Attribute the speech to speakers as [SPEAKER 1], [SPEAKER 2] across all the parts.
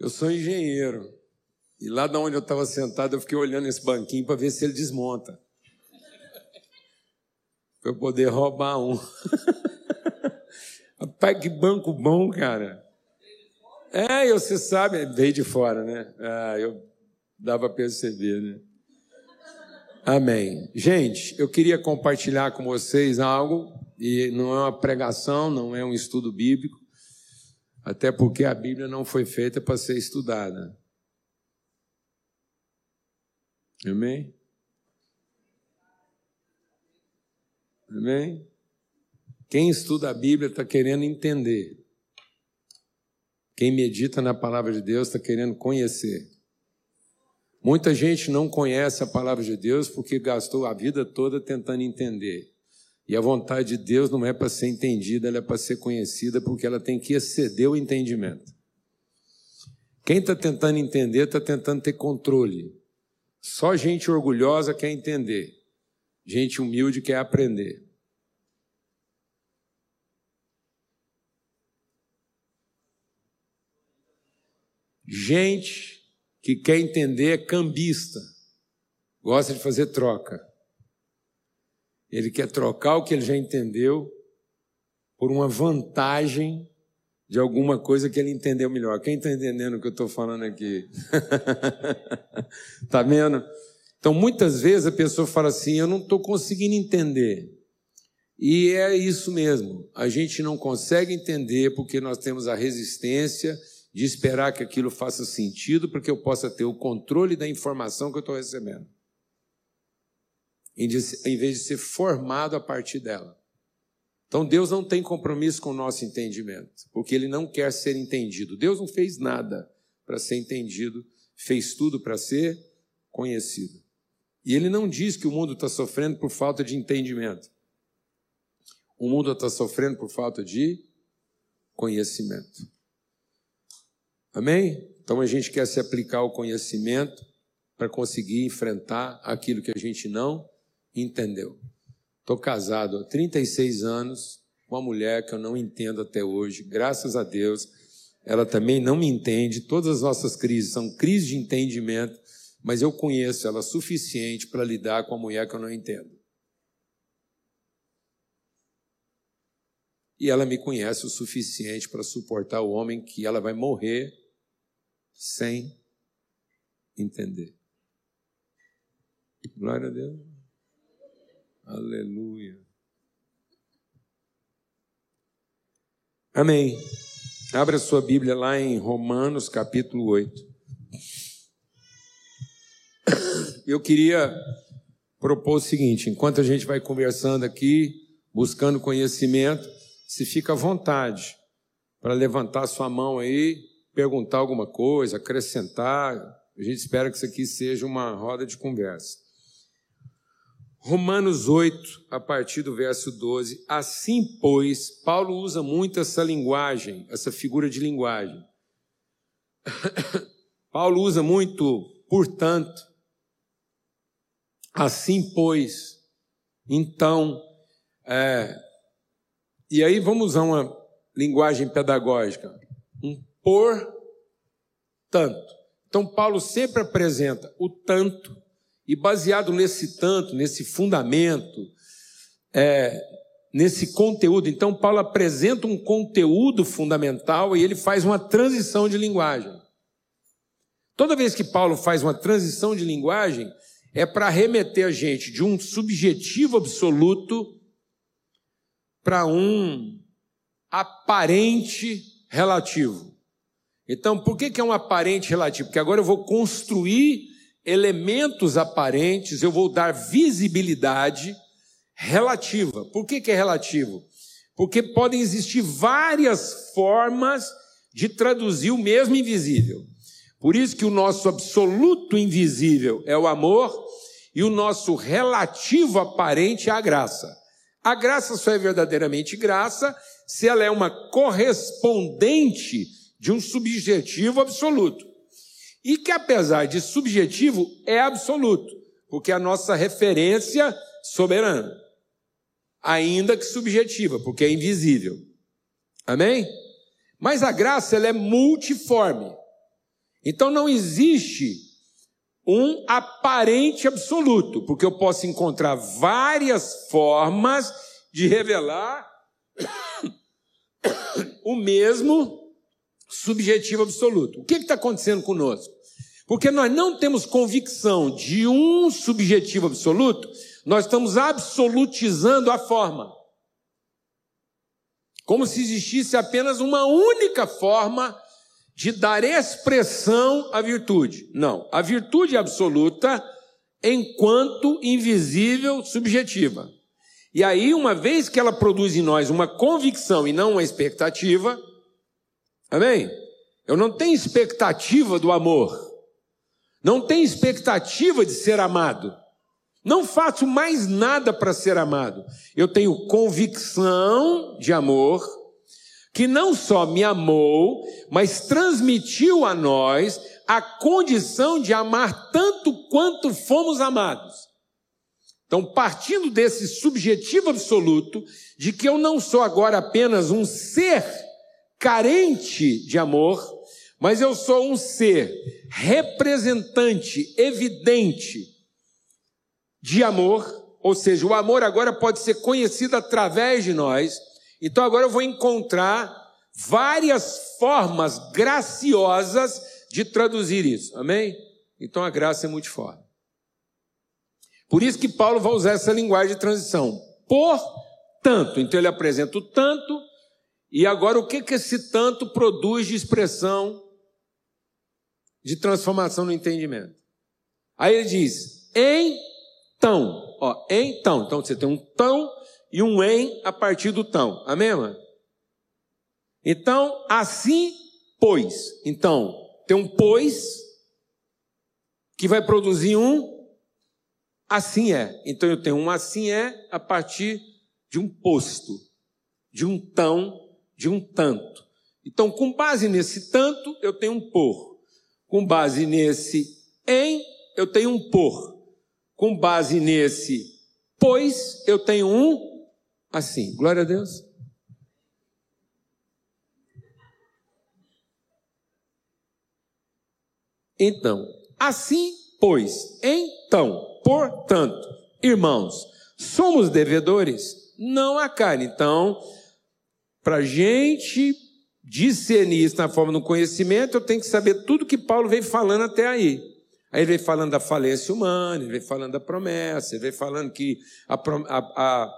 [SPEAKER 1] Eu sou engenheiro. E lá de onde eu estava sentado, eu fiquei olhando esse banquinho para ver se ele desmonta. Para eu poder roubar um. Rapaz, que banco bom, cara. É, você sabe, veio de fora, né? Ah, eu dava para perceber, né? Amém. Gente, eu queria compartilhar com vocês algo, e não é uma pregação, não é um estudo bíblico, até porque a Bíblia não foi feita para ser estudada. Amém? Amém? Quem estuda a Bíblia está querendo entender. Quem medita na palavra de Deus está querendo conhecer. Muita gente não conhece a palavra de Deus porque gastou a vida toda tentando entender. E a vontade de Deus não é para ser entendida, ela é para ser conhecida porque ela tem que exceder o entendimento. Quem está tentando entender está tentando ter controle. Só gente orgulhosa quer entender, gente humilde quer aprender. Gente que quer entender é cambista, gosta de fazer troca. Ele quer trocar o que ele já entendeu por uma vantagem de alguma coisa que ele entendeu melhor. Quem está entendendo o que eu estou falando aqui? Está vendo? Então, muitas vezes a pessoa fala assim: Eu não estou conseguindo entender. E é isso mesmo. A gente não consegue entender porque nós temos a resistência de esperar que aquilo faça sentido para que eu possa ter o controle da informação que eu estou recebendo. Em vez de ser formado a partir dela. Então Deus não tem compromisso com o nosso entendimento, porque Ele não quer ser entendido. Deus não fez nada para ser entendido, fez tudo para ser conhecido. E Ele não diz que o mundo está sofrendo por falta de entendimento. O mundo está sofrendo por falta de conhecimento. Amém? Então a gente quer se aplicar ao conhecimento para conseguir enfrentar aquilo que a gente não entendeu. Estou casado há 36 anos com uma mulher que eu não entendo até hoje, graças a Deus. Ela também não me entende. Todas as nossas crises são crises de entendimento, mas eu conheço ela suficiente para lidar com a mulher que eu não entendo. E ela me conhece o suficiente para suportar o homem que ela vai morrer sem entender. Glória a Deus. Aleluia. Amém. Abra sua Bíblia lá em Romanos capítulo 8. Eu queria propor o seguinte: enquanto a gente vai conversando aqui, buscando conhecimento, se fica à vontade para levantar sua mão aí perguntar alguma coisa, acrescentar. A gente espera que isso aqui seja uma roda de conversa. Romanos 8, a partir do verso 12. Assim, pois, Paulo usa muito essa linguagem, essa figura de linguagem. Paulo usa muito, portanto. Assim, pois, então, é, e aí vamos usar uma linguagem pedagógica. Um por tanto. Então, Paulo sempre apresenta o tanto, e baseado nesse tanto, nesse fundamento, é, nesse conteúdo. Então, Paulo apresenta um conteúdo fundamental e ele faz uma transição de linguagem. Toda vez que Paulo faz uma transição de linguagem, é para remeter a gente de um subjetivo absoluto para um aparente relativo. Então, por que, que é um aparente relativo? Porque agora eu vou construir elementos aparentes, eu vou dar visibilidade relativa. Por que, que é relativo? Porque podem existir várias formas de traduzir o mesmo invisível. Por isso que o nosso absoluto invisível é o amor e o nosso relativo aparente é a graça. A graça só é verdadeiramente graça se ela é uma correspondente de um subjetivo absoluto. E que, apesar de subjetivo, é absoluto, porque é a nossa referência soberana. Ainda que subjetiva, porque é invisível. Amém? Mas a graça ela é multiforme. Então não existe um aparente absoluto, porque eu posso encontrar várias formas de revelar o mesmo subjetivo absoluto. O que está acontecendo conosco? Porque nós não temos convicção de um subjetivo absoluto, nós estamos absolutizando a forma. Como se existisse apenas uma única forma de dar expressão à virtude. Não, a virtude absoluta enquanto invisível subjetiva. E aí, uma vez que ela produz em nós uma convicção e não uma expectativa, amém? Eu não tenho expectativa do amor, não tenho expectativa de ser amado, não faço mais nada para ser amado. Eu tenho convicção de amor, que não só me amou, mas transmitiu a nós a condição de amar tanto quanto fomos amados. Então, partindo desse subjetivo absoluto, de que eu não sou agora apenas um ser carente de amor, mas eu sou um ser representante, evidente de amor, ou seja, o amor agora pode ser conhecido através de nós. Então agora eu vou encontrar várias formas graciosas de traduzir isso. Amém? Então a graça é muito forte. Por isso que Paulo vai usar essa linguagem de transição. Portanto, então ele apresenta o tanto, e agora o que, que esse tanto produz de expressão de transformação no entendimento? Aí ele diz, então, ó, então, então você tem um tão e um em a partir do tão, amém, mano? Então, assim, pois. Então, tem um pois que vai produzir um assim é. Então eu tenho um assim é a partir de um posto, de um tão, de um tanto. Então, com base nesse tanto, eu tenho um por. Com base nesse em, eu tenho um por. Com base nesse pois, eu tenho um assim. Glória a Deus. Então, assim, pois, então, Portanto, irmãos, somos devedores? Não a carne. Então, para a gente discernir isso na forma do conhecimento, eu tenho que saber tudo que Paulo vem falando até aí. Aí ele vem falando da falência humana, ele vem falando da promessa, ele vem falando que a, a, a,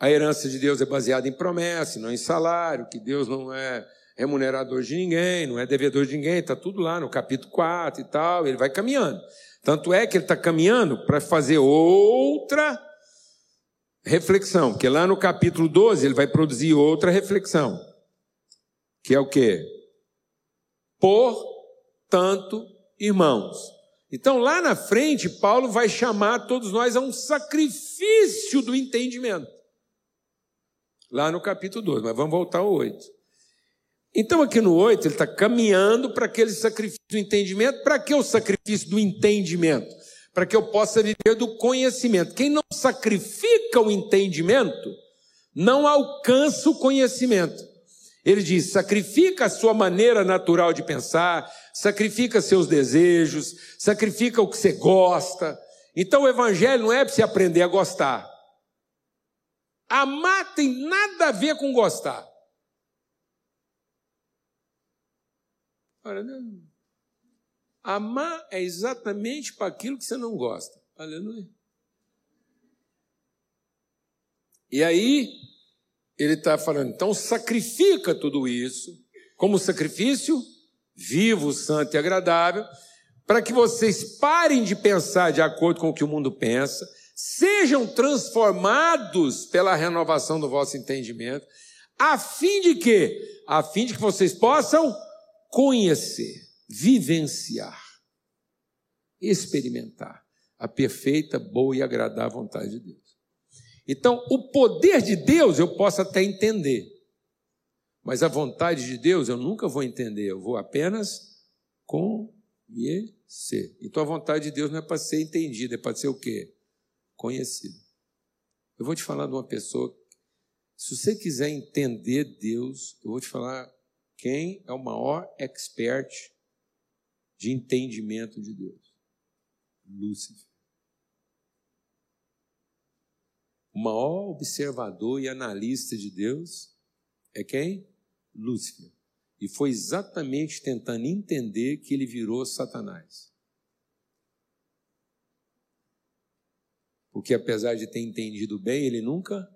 [SPEAKER 1] a herança de Deus é baseada em promessa, não em salário, que Deus não é remunerador de ninguém, não é devedor de ninguém, está tudo lá no capítulo 4 e tal, ele vai caminhando. Tanto é que ele está caminhando para fazer outra reflexão, porque lá no capítulo 12 ele vai produzir outra reflexão, que é o quê? Portanto, irmãos. Então lá na frente, Paulo vai chamar todos nós a um sacrifício do entendimento. Lá no capítulo 12, mas vamos voltar ao 8. Então, aqui no 8, ele está caminhando para aquele sacrifício do entendimento. Para que o sacrifício do entendimento? Para que eu possa viver do conhecimento. Quem não sacrifica o entendimento, não alcança o conhecimento. Ele diz: sacrifica a sua maneira natural de pensar, sacrifica seus desejos, sacrifica o que você gosta. Então, o evangelho não é para você aprender a gostar. Amar tem nada a ver com gostar. Aleluia. Amar é exatamente para aquilo que você não gosta. Aleluia. E aí, ele está falando, então sacrifica tudo isso, como sacrifício vivo, santo e agradável, para que vocês parem de pensar de acordo com o que o mundo pensa, sejam transformados pela renovação do vosso entendimento, a fim de que? A fim de que vocês possam conhecer, vivenciar, experimentar a perfeita, boa e agradável vontade de Deus. Então, o poder de Deus eu posso até entender, mas a vontade de Deus eu nunca vou entender, eu vou apenas conhecer. Então, a vontade de Deus não é para ser entendida, é para ser o quê? Conhecida. Eu vou te falar de uma pessoa, se você quiser entender Deus, eu vou te falar quem é o maior expert de entendimento de Deus. Lúcifer. O maior observador e analista de Deus é quem? Lúcifer. E foi exatamente tentando entender que ele virou Satanás. Porque apesar de ter entendido bem, ele nunca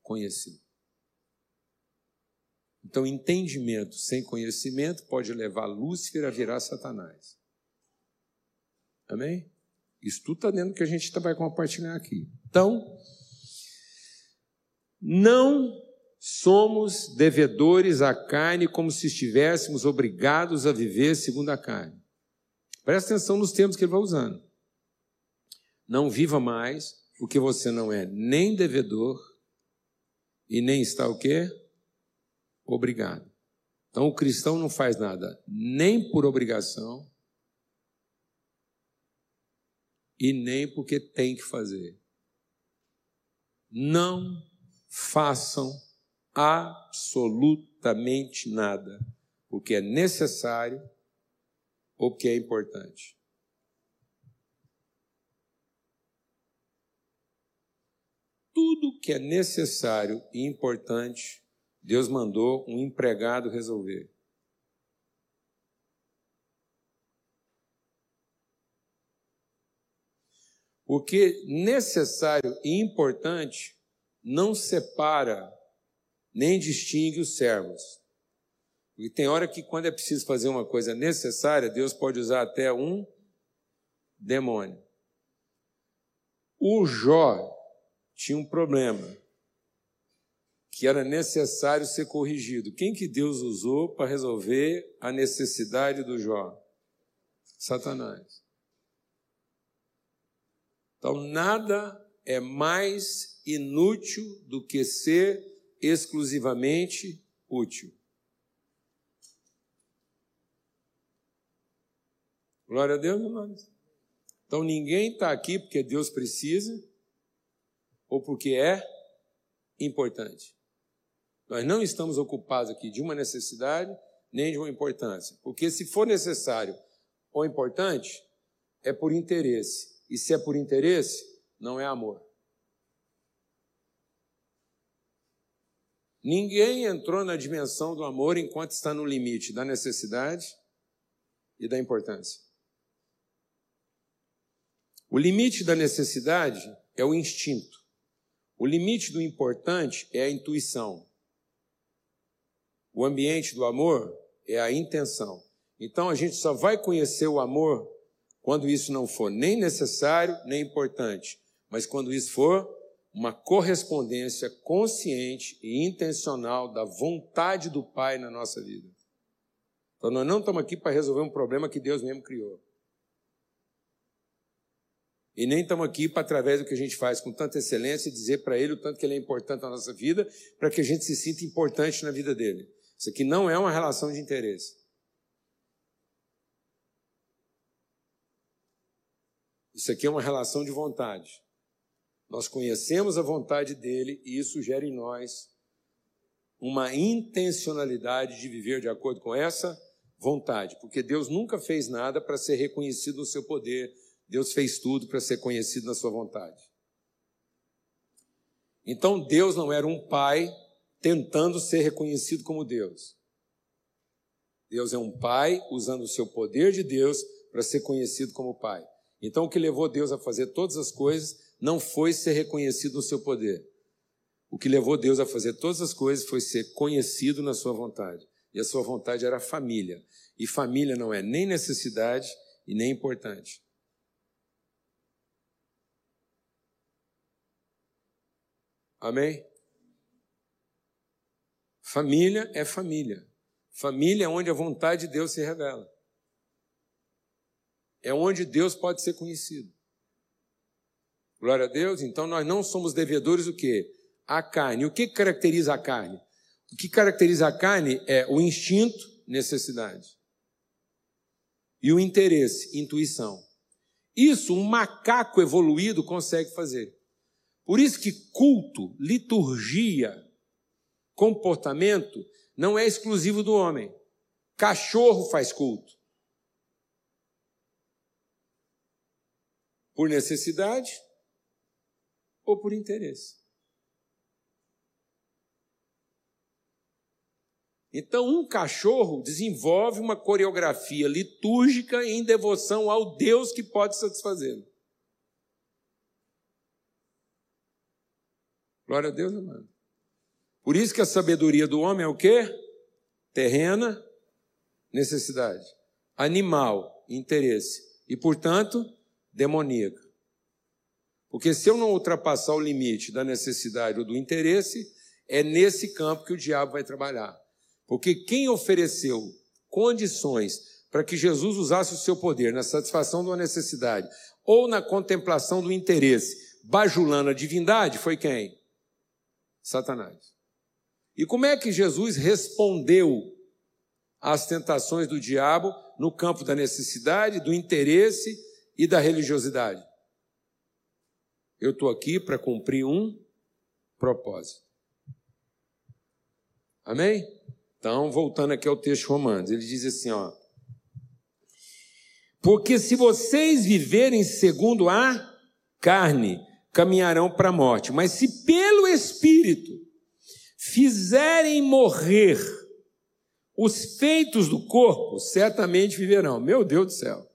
[SPEAKER 1] conheceu. Então, entendimento sem conhecimento pode levar Lúcifer a virar Satanás. Amém? Isso tudo está dentro do que a gente vai compartilhar aqui. Então, não somos devedores à carne como se estivéssemos obrigados a viver segundo a carne. Presta atenção nos termos que ele vai usando. Não viva mais, porque você não é nem devedor e nem está o quê? Obrigado. Então o cristão não faz nada nem por obrigação e nem porque tem que fazer. Não façam absolutamente nada, porque é necessário ou porque é importante. Tudo que é necessário e importante, Deus mandou um empregado resolver. Porque necessário e importante não separa nem distingue os servos. Porque tem hora que, quando é preciso fazer uma coisa necessária, Deus pode usar até um demônio. O Jó tinha um problema que era necessário ser corrigido. Quem que Deus usou para resolver a necessidade do Jó? Satanás. Então, nada é mais inútil do que ser exclusivamente útil. Glória a Deus, irmãos. Então ninguém está aqui porque Deus precisa ou porque é importante. Nós não estamos ocupados aqui de uma necessidade nem de uma importância. Porque se for necessário ou importante, é por interesse. E se é por interesse, não é amor. Ninguém entrou na dimensão do amor enquanto está no limite da necessidade e da importância. O limite da necessidade é o instinto. O limite do importante é a intuição. O ambiente do amor é a intenção. Então a gente só vai conhecer o amor quando isso não for nem necessário nem importante, mas quando isso for uma correspondência consciente e intencional da vontade do Pai na nossa vida. Então nós não estamos aqui para resolver um problema que Deus mesmo criou. E nem estamos aqui para, através do que a gente faz com tanta excelência, dizer para Ele o tanto que Ele é importante na nossa vida, para que a gente se sinta importante na vida dele. Isso aqui não é uma relação de interesse. Isso aqui é uma relação de vontade. Nós conhecemos a vontade dele e isso gera em nós uma intencionalidade de viver de acordo com essa vontade, porque Deus nunca fez nada para ser reconhecido no seu poder, Deus fez tudo para ser conhecido na sua vontade. Então Deus não era um pai tentando ser reconhecido como Deus. Deus é um pai usando o seu poder de Deus para ser conhecido como pai. Então o que levou Deus a fazer todas as coisas não foi ser reconhecido no seu poder. O que levou Deus a fazer todas as coisas foi ser conhecido na sua vontade. E a sua vontade era família. E família não é nem necessidade e nem importante. Amém? Família é família. Família é onde a vontade de Deus se revela. É onde Deus pode ser conhecido. Glória a Deus. Então nós não somos devedores do que? A carne. O que caracteriza a carne? O que caracteriza a carne é o instinto, necessidade. E o interesse, intuição. Isso um macaco evoluído consegue fazer. Por isso que culto, liturgia, comportamento não é exclusivo do homem. Cachorro faz culto. Por necessidade ou por interesse? Então, um cachorro desenvolve uma coreografia litúrgica em devoção ao Deus que pode satisfazê-lo. Glória a Deus, amado. Por isso que a sabedoria do homem é o quê? Terrena, necessidade. Animal, interesse. E, portanto, demoníaca. Porque se eu não ultrapassar o limite da necessidade ou do interesse, é nesse campo que o diabo vai trabalhar. Porque quem ofereceu condições para que Jesus usasse o seu poder na satisfação de uma necessidade ou na contemplação do interesse, bajulando a divindade, foi quem? Satanás. E como é que Jesus respondeu às tentações do diabo no campo da necessidade, do interesse e da religiosidade? Eu estou aqui para cumprir um propósito. Amém? Então, voltando aqui ao texto romano, ele diz assim, ó. Porque se vocês viverem segundo a carne, caminharão para a morte. Mas se pelo Espírito fizerem morrer os feitos do corpo, certamente viverão. Meu Deus do céu.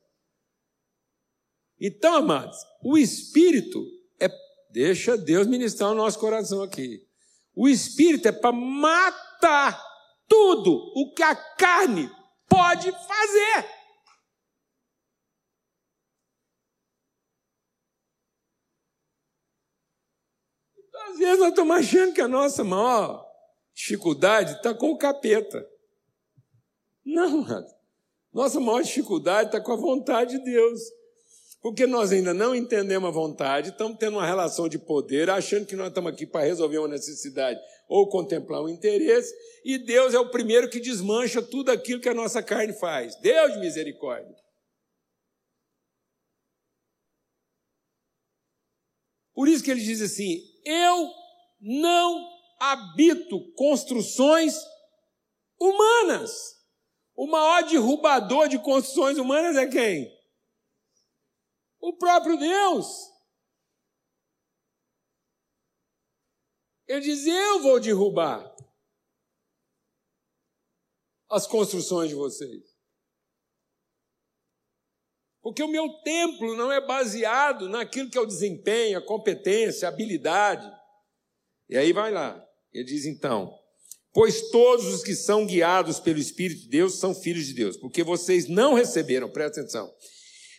[SPEAKER 1] Então, amados, o Espírito é. Deixa Deus ministrar o nosso coração aqui. O Espírito é para matar tudo o que a carne pode fazer. Então, às vezes nós estamos achando que a nossa maior dificuldade está com o capeta. Não, nossa maior dificuldade está com a vontade de Deus. Porque nós ainda não entendemos a vontade, estamos tendo uma relação de poder, achando que nós estamos aqui para resolver uma necessidade ou contemplar um interesse, e Deus é o primeiro que desmancha tudo aquilo que a nossa carne faz. Deus de misericórdia. Por isso que ele diz assim: Eu não habito construções humanas. O maior derrubador de construções humanas é quem? O próprio Deus. Ele diz: Eu vou derrubar as construções de vocês. Porque o meu templo não é baseado naquilo que é o desempenho, a competência, a habilidade. E aí vai lá. Ele diz então: Pois todos os que são guiados pelo Espírito de Deus são filhos de Deus, porque vocês não receberam, presta atenção,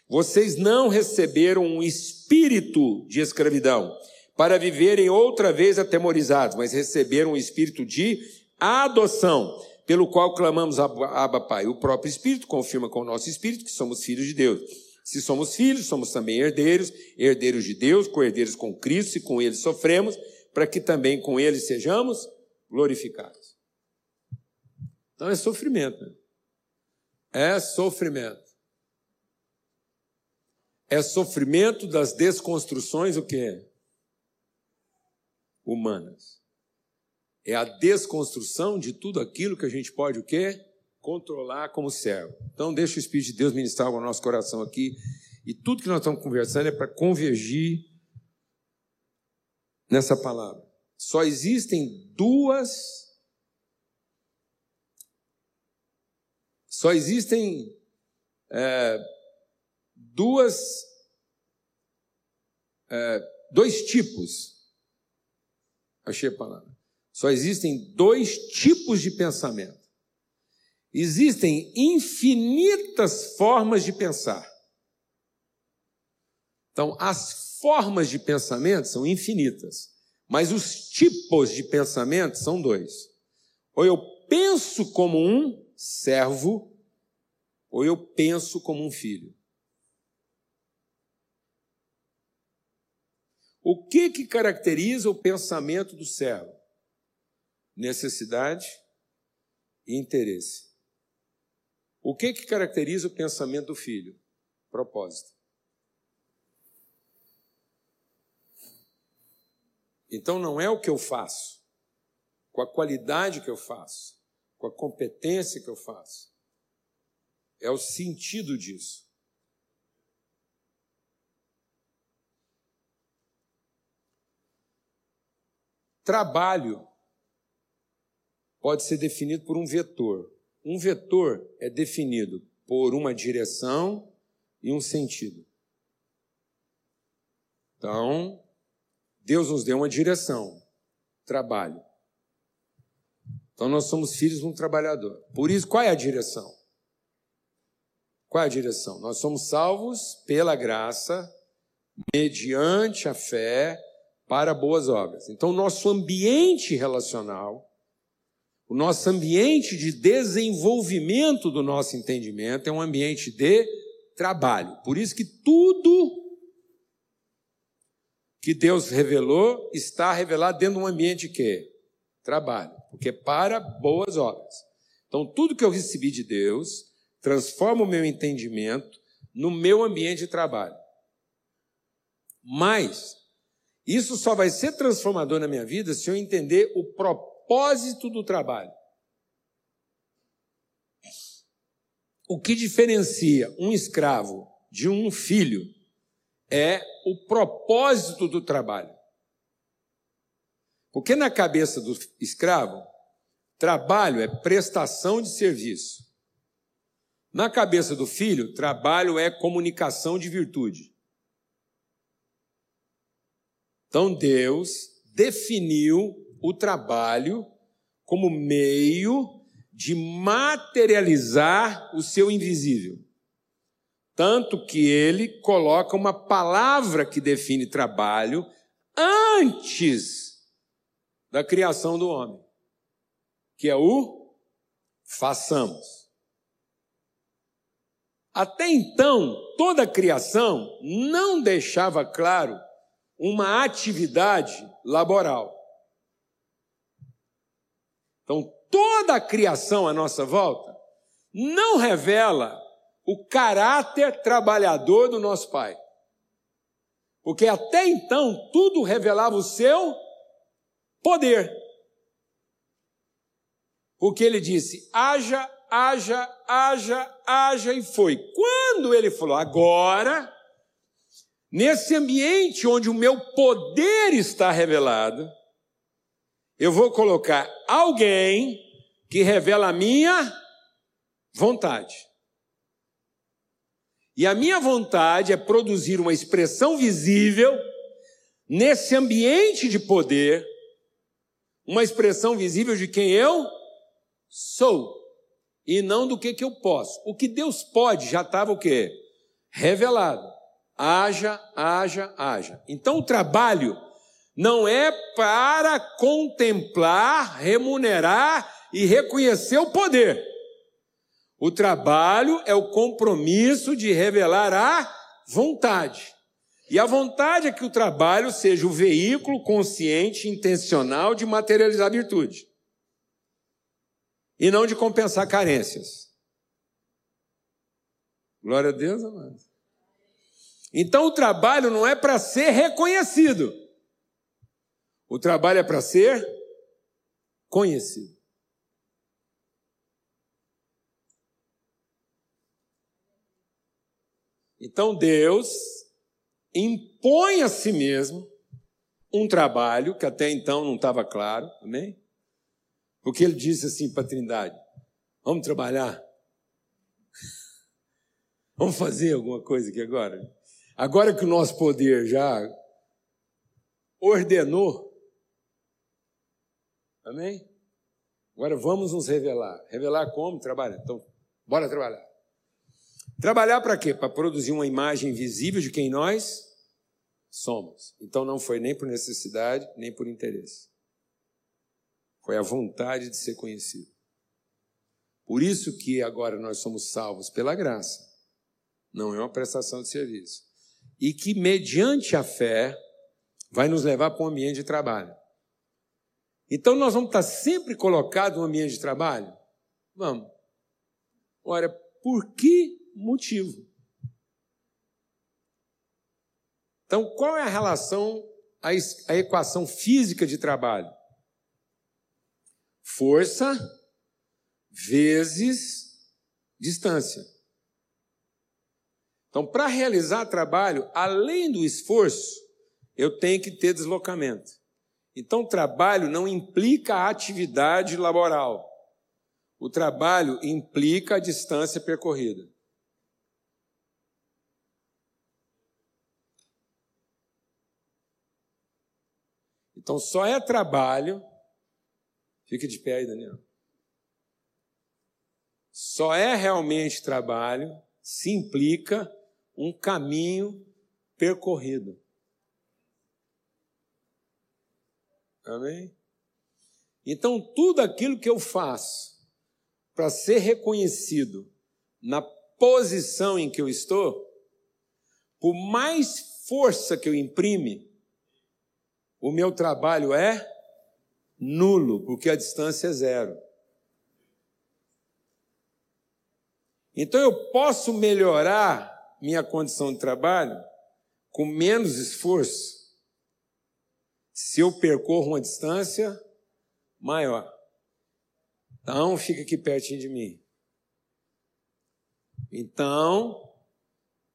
[SPEAKER 1] vocês não receberam um espírito de escravidão para viverem outra vez atemorizados, mas receberam o espírito de adoção, pelo qual clamamos Abba Pai. O próprio Espírito confirma com o nosso espírito que somos filhos de Deus. Se somos filhos, somos também herdeiros, herdeiros de Deus, co-herdeiros com Cristo, e com ele sofremos, para que também com ele sejamos glorificados. Então é sofrimento. Né? É sofrimento. É sofrimento das desconstruções o quê? humanas. É a desconstrução de tudo aquilo que a gente pode o quê? Controlar como servo. Então deixa o Espírito de Deus ministrar o nosso coração aqui. E tudo que nós estamos conversando é para convergir nessa palavra. Só existem duas. Só existem é, duas. É, dois tipos Achei a palavra. Só existem dois tipos de pensamento. Existem infinitas formas de pensar. Então, as formas de pensamento são infinitas, mas os tipos de pensamento são dois. Ou eu penso como um servo, ou eu penso como um filho. O que, que caracteriza o pensamento do servo? necessidade e interesse. O que, que caracteriza o pensamento do filho? Propósito. Então não é o que eu faço, com a qualidade que eu faço, com a competência que eu faço. É o sentido disso. Trabalho pode ser definido por um vetor. Um vetor é definido por uma direção e um sentido. Então, Deus nos deu uma direção, trabalho. Então, nós somos filhos de um trabalhador. Por isso, qual é a direção? Qual é a direção? Nós somos salvos pela graça, mediante a fé, para boas obras. Então, nosso ambiente relacional, o nosso ambiente de desenvolvimento do nosso entendimento é um ambiente de trabalho. Por isso que tudo que Deus revelou está revelado dentro de um ambiente que trabalho, porque é para boas obras. Então, tudo que eu recebi de Deus transforma o meu entendimento no meu ambiente de trabalho. Mas isso só vai ser transformador na minha vida se eu entender o propósito do trabalho. O que diferencia um escravo de um filho é o propósito do trabalho. Porque na cabeça do escravo, trabalho é prestação de serviço. Na cabeça do filho, trabalho é comunicação de virtude. Então Deus definiu o trabalho como meio de materializar o seu invisível. Tanto que ele coloca uma palavra que define trabalho antes da criação do homem, que é o façamos. Até então, toda a criação não deixava claro uma atividade laboral. Então, toda a criação à nossa volta não revela o caráter trabalhador do nosso Pai. Porque até então tudo revelava o seu poder. Porque ele disse: haja, haja, haja, haja, e foi. Quando ele falou, agora, nesse ambiente onde o meu poder está revelado, eu vou colocar alguém que revela a minha vontade. E a minha vontade é produzir uma expressão visível nesse ambiente de poder, uma expressão visível de quem eu sou e não do que, que eu posso. O que Deus pode já estava o quê? Revelado. Haja, haja, haja. Então o trabalho não é para contemplar, remunerar e reconhecer o poder. O trabalho é o compromisso de revelar a vontade. E a vontade é que o trabalho seja o veículo consciente, intencional de materializar a virtude. E não de compensar carências. Glória a Deus, amados. Então o trabalho não é para ser reconhecido. O trabalho é para ser conhecido. Então Deus impõe a si mesmo um trabalho que até então não estava claro, amém? Porque ele disse assim para a Trindade: vamos trabalhar, vamos fazer alguma coisa aqui agora. Agora que o nosso poder já ordenou, amém? Agora vamos nos revelar. Revelar como? Trabalhar. Então, bora trabalhar. Trabalhar para quê? Para produzir uma imagem visível de quem nós somos. Então não foi nem por necessidade, nem por interesse. Foi a vontade de ser conhecido. Por isso que agora nós somos salvos pela graça. Não é uma prestação de serviço. E que mediante a fé vai nos levar para um ambiente de trabalho. Então nós vamos estar sempre colocados no ambiente de trabalho? Vamos. Ora, por que motivo. Então, qual é a relação, a equação física de trabalho? Força vezes distância. Então, para realizar trabalho, além do esforço, eu tenho que ter deslocamento. Então, trabalho não implica atividade laboral. O trabalho implica a distância percorrida. Então, só é trabalho. Fica de pé aí, Daniel. Só é realmente trabalho se implica um caminho percorrido. Amém? Então, tudo aquilo que eu faço para ser reconhecido na posição em que eu estou, por mais força que eu imprime, o meu trabalho é nulo, porque a distância é zero. Então eu posso melhorar minha condição de trabalho com menos esforço se eu percorro uma distância maior. Então, fica aqui pertinho de mim. Então,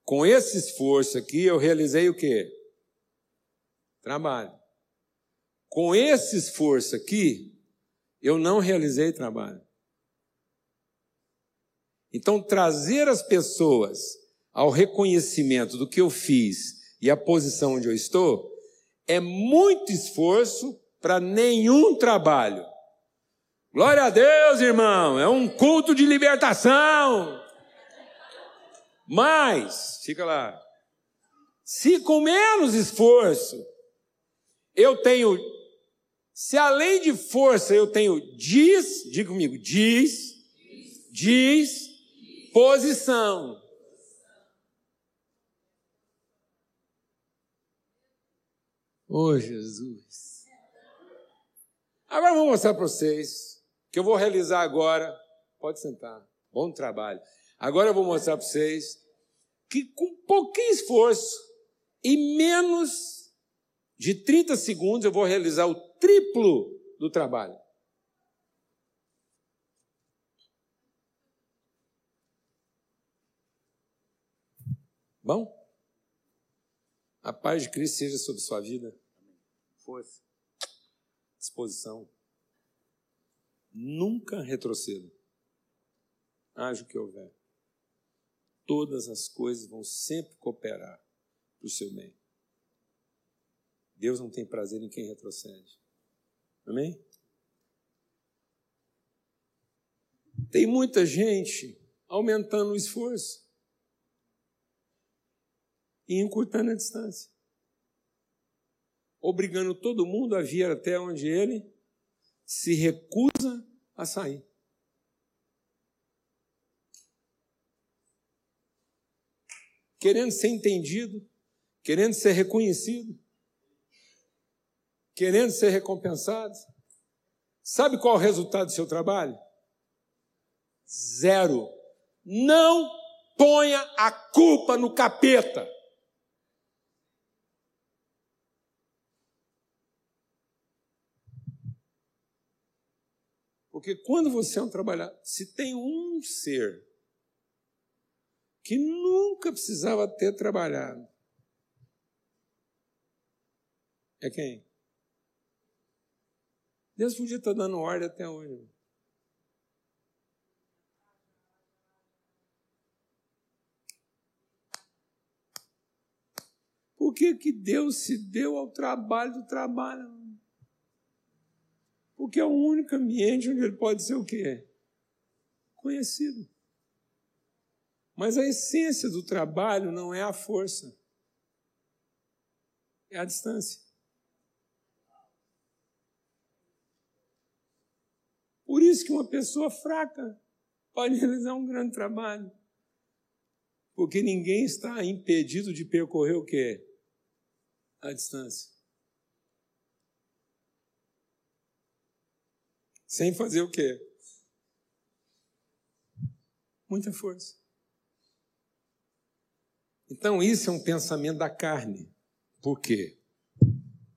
[SPEAKER 1] com esse esforço aqui, eu realizei o quê? Trabalho. Com esse esforço aqui, eu não realizei trabalho. Então, trazer as pessoas ao reconhecimento do que eu fiz e a posição onde eu estou, é muito esforço para nenhum trabalho. Glória a Deus, irmão, é um culto de libertação. Mas, fica lá, se com menos esforço eu tenho, se além de força eu tenho diz, diga comigo, diz, diz, posição. Oh, Jesus. Agora eu vou mostrar para vocês que eu vou realizar agora. Pode sentar. Bom trabalho. Agora eu vou mostrar para vocês que com pouquinho esforço e menos de 30 segundos eu vou realizar o triplo do trabalho. Bom? A paz de Cristo seja sobre sua vida força, disposição. Nunca retroceda. Haja o que houver. Todas as coisas vão sempre cooperar para o seu bem. Deus não tem prazer em quem retrocede. Amém? Tem muita gente aumentando o esforço e encurtando a distância obrigando todo mundo a vir até onde ele se recusa a sair. Querendo ser entendido, querendo ser reconhecido, querendo ser recompensado. Sabe qual é o resultado do seu trabalho? Zero. Não ponha a culpa no capeta. Porque quando você é um trabalhador, se tem um ser que nunca precisava ter trabalhado, é quem? Deus podia estar dando ordem até hoje. Por que, que Deus se deu ao trabalho do trabalho? Porque é o único ambiente onde ele pode ser o quê? Conhecido. Mas a essência do trabalho não é a força, é a distância. Por isso que uma pessoa fraca pode realizar um grande trabalho. Porque ninguém está impedido de percorrer o quê? A distância. Sem fazer o quê? Muita força. Então, isso é um pensamento da carne. Por quê?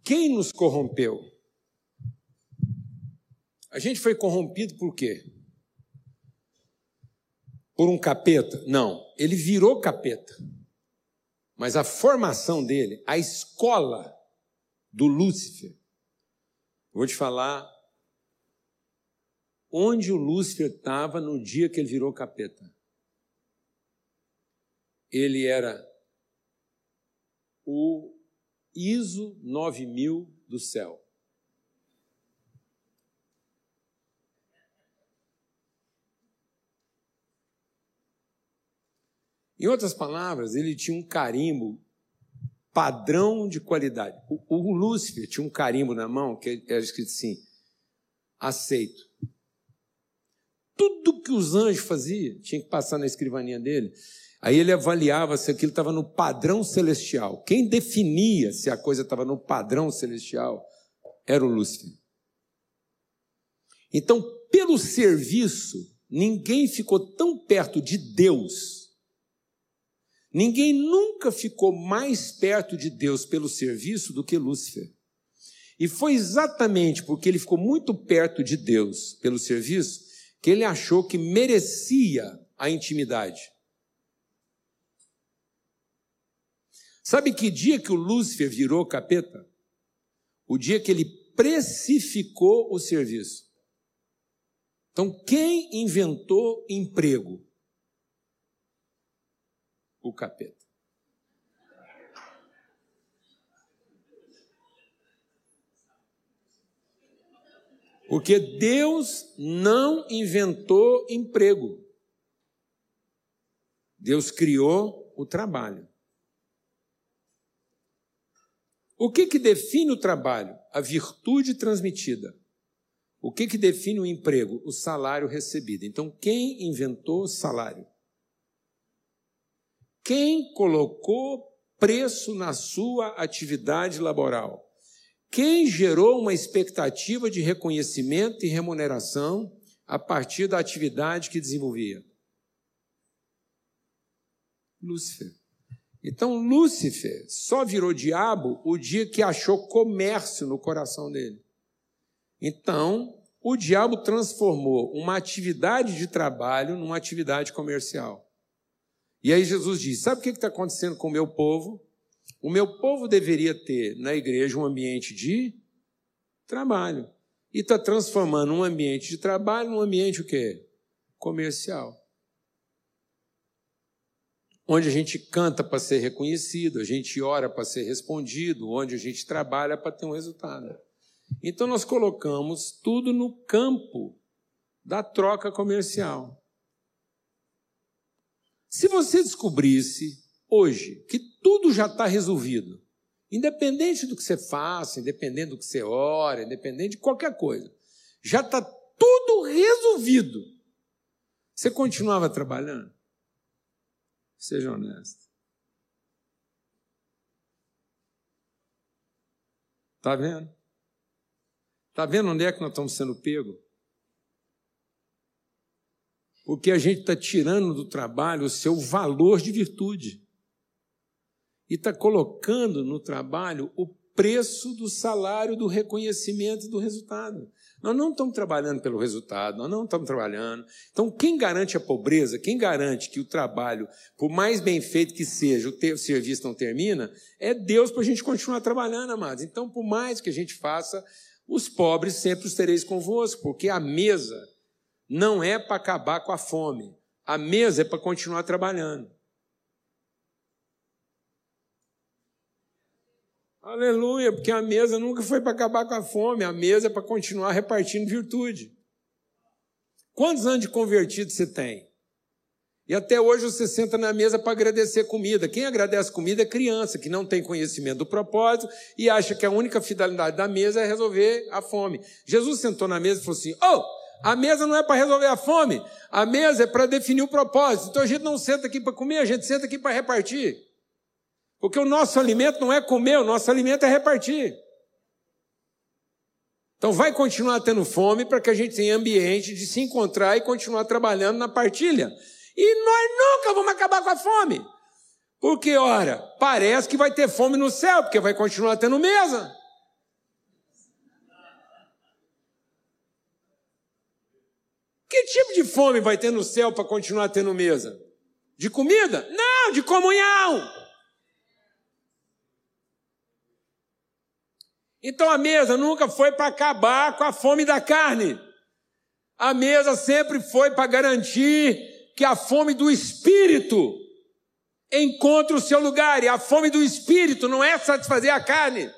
[SPEAKER 1] Quem nos corrompeu? A gente foi corrompido por quê? Por um capeta? Não, ele virou capeta. Mas a formação dele, a escola do Lúcifer, vou te falar onde o Lúcifer estava no dia que ele virou capeta. Ele era o ISO 9000 do céu. Em outras palavras, ele tinha um carimbo padrão de qualidade. O, o Lúcifer tinha um carimbo na mão que era escrito assim: aceito. Tudo que os anjos faziam tinha que passar na escrivaninha dele. Aí ele avaliava se aquilo estava no padrão celestial. Quem definia se a coisa estava no padrão celestial era o Lúcifer. Então, pelo serviço, ninguém ficou tão perto de Deus. Ninguém nunca ficou mais perto de Deus pelo serviço do que Lúcifer. E foi exatamente porque ele ficou muito perto de Deus pelo serviço que ele achou que merecia a intimidade. Sabe que dia que o Lúcifer virou capeta? O dia que ele precificou o serviço. Então, quem inventou emprego? O capeta. Porque Deus não inventou emprego. Deus criou o trabalho. O que, que define o trabalho? A virtude transmitida. O que, que define o emprego? O salário recebido. Então, quem inventou o salário? Quem colocou preço na sua atividade laboral? Quem gerou uma expectativa de reconhecimento e remuneração a partir da atividade que desenvolvia? Lúcifer. Então Lúcifer só virou diabo o dia que achou comércio no coração dele. Então, o diabo transformou uma atividade de trabalho numa atividade comercial. E aí Jesus diz: Sabe o que está acontecendo com o meu povo? O meu povo deveria ter na igreja um ambiente de trabalho. E está transformando um ambiente de trabalho num ambiente o quê? Comercial onde a gente canta para ser reconhecido, a gente ora para ser respondido, onde a gente trabalha para ter um resultado. Então nós colocamos tudo no campo da troca comercial. Se você descobrisse hoje que tudo já está resolvido, independente do que você faça, independente do que você ora, independente de qualquer coisa, já está tudo resolvido, você continuava trabalhando? Seja honesto. Está vendo? Está vendo onde é que nós estamos sendo pegos? Porque a gente está tirando do trabalho o seu valor de virtude. E está colocando no trabalho o preço do salário, do reconhecimento e do resultado. Nós não estamos trabalhando pelo resultado, nós não estamos trabalhando. Então, quem garante a pobreza, quem garante que o trabalho, por mais bem feito que seja, o, serviço não termina, é Deus para a gente continuar trabalhando, amados. Então, por mais que a gente faça, os pobres sempre os tereis convosco, porque a mesa não é para acabar com a fome, a mesa é para continuar trabalhando. Aleluia, porque a mesa nunca foi para acabar com a fome, a mesa é para continuar repartindo virtude. Quantos anos de convertido você tem? E até hoje você senta na mesa para agradecer comida. Quem agradece comida é criança, que não tem conhecimento do propósito e acha que a única finalidade da mesa é resolver a fome. Jesus sentou na mesa e falou assim: Oh, a mesa não é para resolver a fome, a mesa é para definir o propósito. Então a gente não senta aqui para comer, a gente senta aqui para repartir. Porque o nosso alimento não é comer, o nosso alimento é repartir. Então vai continuar tendo fome para que a gente tenha ambiente de se encontrar e continuar trabalhando na partilha. E nós nunca vamos acabar com a fome. Porque, ora, parece que vai ter fome no céu, porque vai continuar tendo mesa. Que tipo de fome vai ter no céu para continuar tendo mesa? De comida? Não, de comunhão. Então a mesa nunca foi para acabar com a fome da carne. A mesa sempre foi para garantir que a fome do espírito encontre o seu lugar. E a fome do espírito não é satisfazer a carne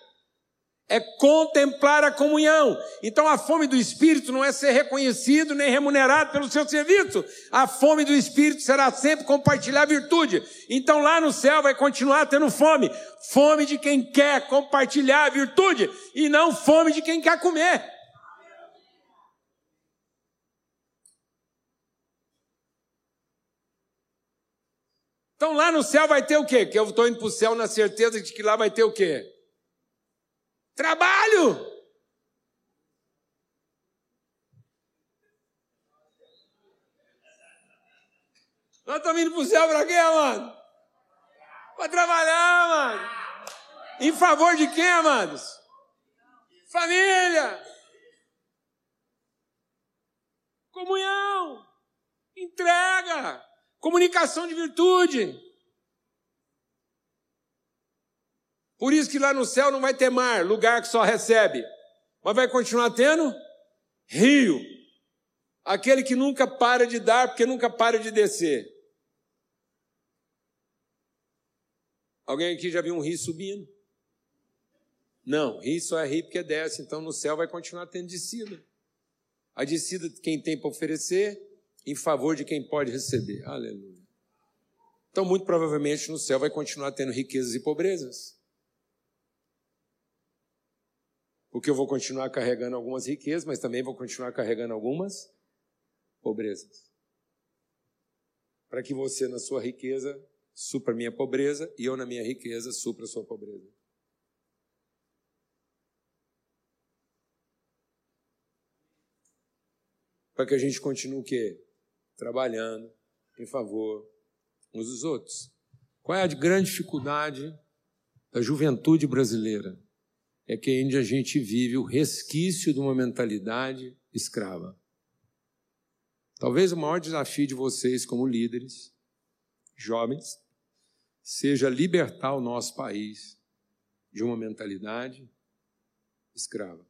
[SPEAKER 1] é contemplar a comunhão. Então a fome do Espírito não é ser reconhecido nem remunerado pelo seu serviço. A fome do Espírito será sempre compartilhar virtude. Então lá no céu vai continuar tendo fome. Fome de quem quer compartilhar a virtude e não fome de quem quer comer. Então lá no céu vai ter o quê? Que eu estou indo para o céu na certeza de que lá vai ter o quê? Trabalho. Nós estamos indo para o céu para quê, mano? Para trabalhar, mano. Em favor de quem, amados? Família. Comunhão. Entrega. Comunicação de virtude. Por isso que lá no céu não vai ter mar, lugar que só recebe. Mas vai continuar tendo rio. Aquele que nunca para de dar, porque nunca para de descer. Alguém aqui já viu um rio subindo? Não, rio só é rio porque desce, então no céu vai continuar tendo descida. A descida de quem tem para oferecer em favor de quem pode receber. Aleluia. Então, muito provavelmente no céu vai continuar tendo riquezas e pobrezas. Porque eu vou continuar carregando algumas riquezas, mas também vou continuar carregando algumas pobrezas. Para que você, na sua riqueza, supra a minha pobreza e eu, na minha riqueza, supra a sua pobreza. Para que a gente continue o quê? Trabalhando em favor uns dos outros. Qual é a grande dificuldade da juventude brasileira? É que ainda a gente vive o resquício de uma mentalidade escrava. Talvez o maior desafio de vocês, como líderes, jovens, seja libertar o nosso país de uma mentalidade escrava.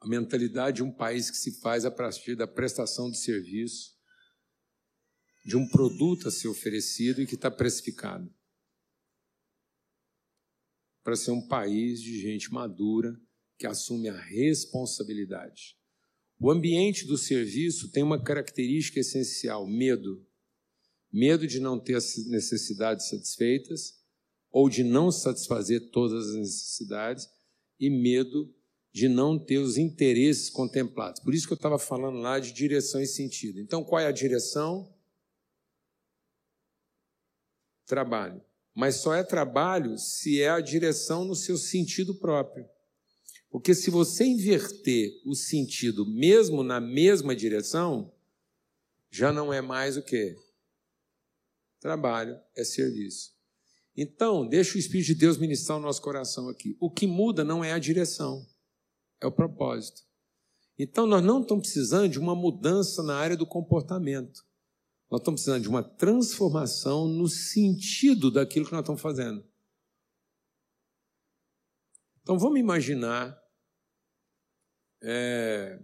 [SPEAKER 1] A mentalidade de um país que se faz a partir da prestação de serviço, de um produto a ser oferecido e que está precificado para ser um país de gente madura que assume a responsabilidade. O ambiente do serviço tem uma característica essencial: medo. Medo de não ter as necessidades satisfeitas ou de não satisfazer todas as necessidades e medo de não ter os interesses contemplados. Por isso que eu estava falando lá de direção e sentido. Então, qual é a direção? Trabalho. Mas só é trabalho se é a direção no seu sentido próprio. Porque se você inverter o sentido mesmo na mesma direção, já não é mais o que? Trabalho, é serviço. Então, deixa o Espírito de Deus ministrar o nosso coração aqui. O que muda não é a direção, é o propósito. Então, nós não estamos precisando de uma mudança na área do comportamento. Nós estamos precisando de uma transformação no sentido daquilo que nós estamos fazendo. Então vamos imaginar é,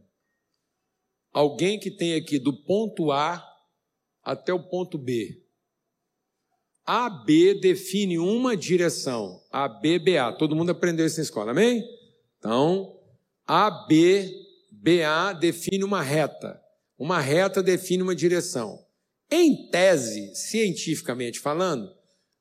[SPEAKER 1] alguém que tem aqui do ponto A até o ponto B. AB define uma direção, ABBA. Todo mundo aprendeu isso na escola, amém? Então, ABBA define uma reta. Uma reta define uma direção. Em tese, cientificamente falando,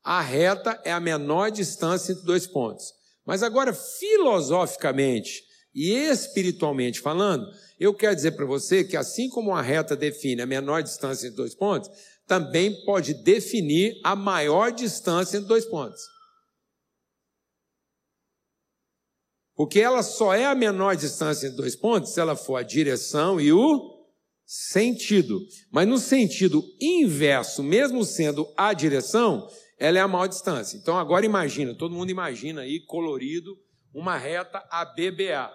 [SPEAKER 1] a reta é a menor distância entre dois pontos. Mas agora, filosoficamente e espiritualmente falando, eu quero dizer para você que assim como a reta define a menor distância entre dois pontos, também pode definir a maior distância entre dois pontos. Porque ela só é a menor distância entre dois pontos se ela for a direção e o sentido. Mas no sentido inverso, mesmo sendo a direção, ela é a maior distância. Então agora imagina, todo mundo imagina aí colorido uma reta ABBA.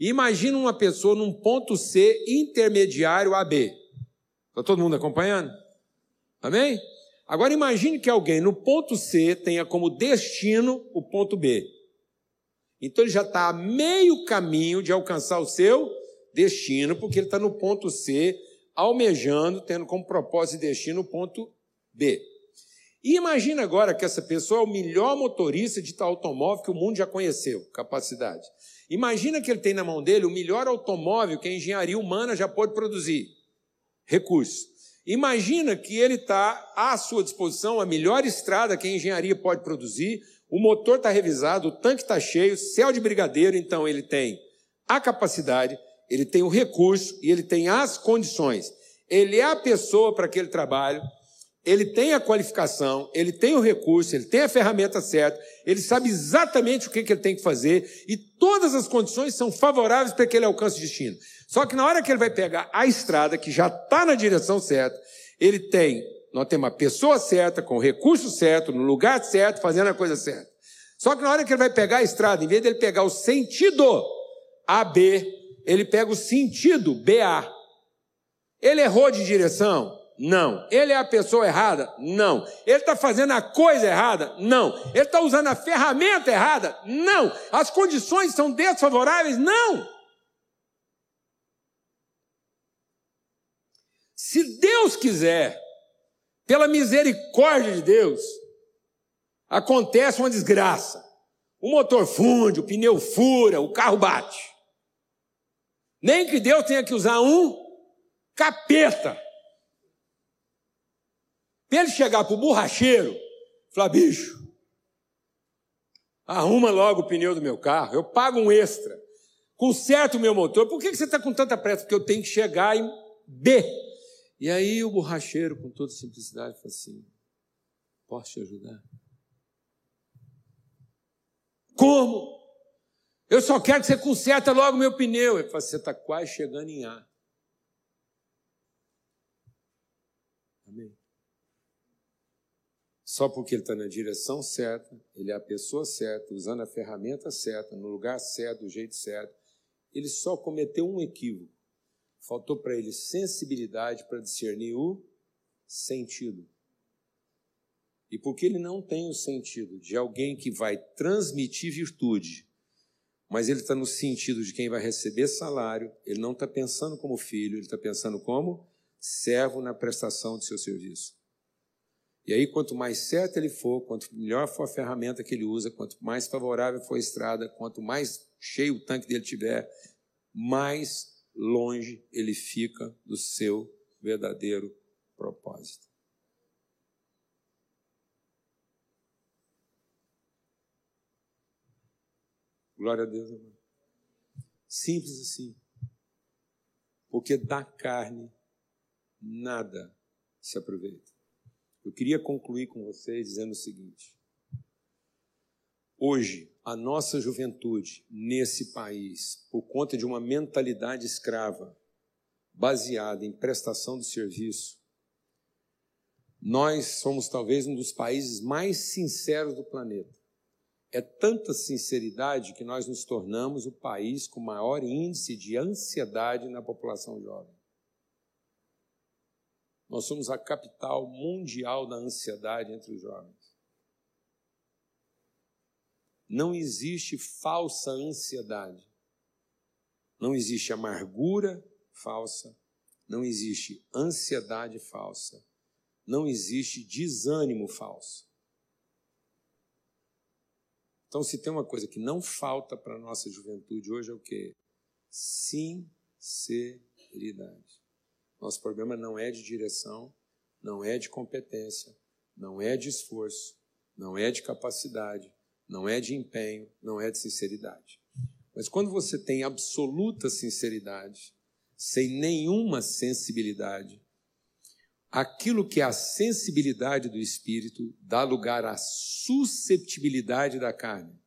[SPEAKER 1] Imagina uma pessoa num ponto C intermediário AB. Está todo mundo acompanhando? Amém? Agora imagine que alguém no ponto C tenha como destino o ponto B. Então ele já está a meio caminho de alcançar o seu destino, porque ele está no ponto C, almejando, tendo como propósito e destino o ponto B. E imagina agora que essa pessoa é o melhor motorista de tal automóvel que o mundo já conheceu, capacidade. Imagina que ele tem na mão dele o melhor automóvel que a engenharia humana já pode produzir, recurso. Imagina que ele está à sua disposição a melhor estrada que a engenharia pode produzir, o motor está revisado, o tanque está cheio, céu de brigadeiro, então ele tem a capacidade, ele tem o recurso e ele tem as condições. Ele é a pessoa para aquele trabalho, ele tem a qualificação, ele tem o recurso, ele tem a ferramenta certa, ele sabe exatamente o que, que ele tem que fazer e todas as condições são favoráveis para que ele alcance o destino. Só que na hora que ele vai pegar a estrada, que já está na direção certa, ele tem, nós temos a pessoa certa, com o recurso certo, no lugar certo, fazendo a coisa certa. Só que na hora que ele vai pegar a estrada, em vez de ele pegar o sentido AB, ele pega o sentido BA. Ele errou de direção? Não. Ele é a pessoa errada? Não. Ele está fazendo a coisa errada? Não. Ele está usando a ferramenta errada? Não. As condições são desfavoráveis? Não. Se Deus quiser, pela misericórdia de Deus, acontece uma desgraça. O motor funde, o pneu fura, o carro bate. Nem que Deus tenha que usar um capeta para ele chegar para o borracheiro, falar, bicho, arruma logo o pneu do meu carro, eu pago um extra, conserta o meu motor. Por que você está com tanta pressa? Porque eu tenho que chegar em B. E aí o borracheiro, com toda simplicidade, fala assim: posso te ajudar? Como? Eu só quero que você conserte logo meu pneu. Ele fala: você está quase chegando em A. Amém. Só porque ele está na direção certa, ele é a pessoa certa, usando a ferramenta certa, no lugar certo, do jeito certo, ele só cometeu um equívoco. Faltou para ele sensibilidade para discernir o sentido. E porque ele não tem o sentido de alguém que vai transmitir virtude, mas ele está no sentido de quem vai receber salário, ele não está pensando como filho, ele está pensando como servo na prestação de seu serviço. E aí, quanto mais certo ele for, quanto melhor for a ferramenta que ele usa, quanto mais favorável for a estrada, quanto mais cheio o tanque dele tiver, mais longe ele fica do seu verdadeiro propósito. Glória a Deus, irmão. Simples assim. Porque da carne nada se aproveita. Eu queria concluir com vocês dizendo o seguinte: hoje, a nossa juventude nesse país, por conta de uma mentalidade escrava, baseada em prestação de serviço, nós somos talvez um dos países mais sinceros do planeta. É tanta sinceridade que nós nos tornamos o país com maior índice de ansiedade na população jovem. Nós somos a capital mundial da ansiedade entre os jovens. Não existe falsa ansiedade. Não existe amargura falsa. Não existe ansiedade falsa. Não existe desânimo falso. Então, se tem uma coisa que não falta para a nossa juventude hoje é o quê? Sinceridade. Nosso problema não é de direção, não é de competência, não é de esforço, não é de capacidade, não é de empenho, não é de sinceridade. Mas quando você tem absoluta sinceridade, sem nenhuma sensibilidade, aquilo que é a sensibilidade do espírito dá lugar à susceptibilidade da carne.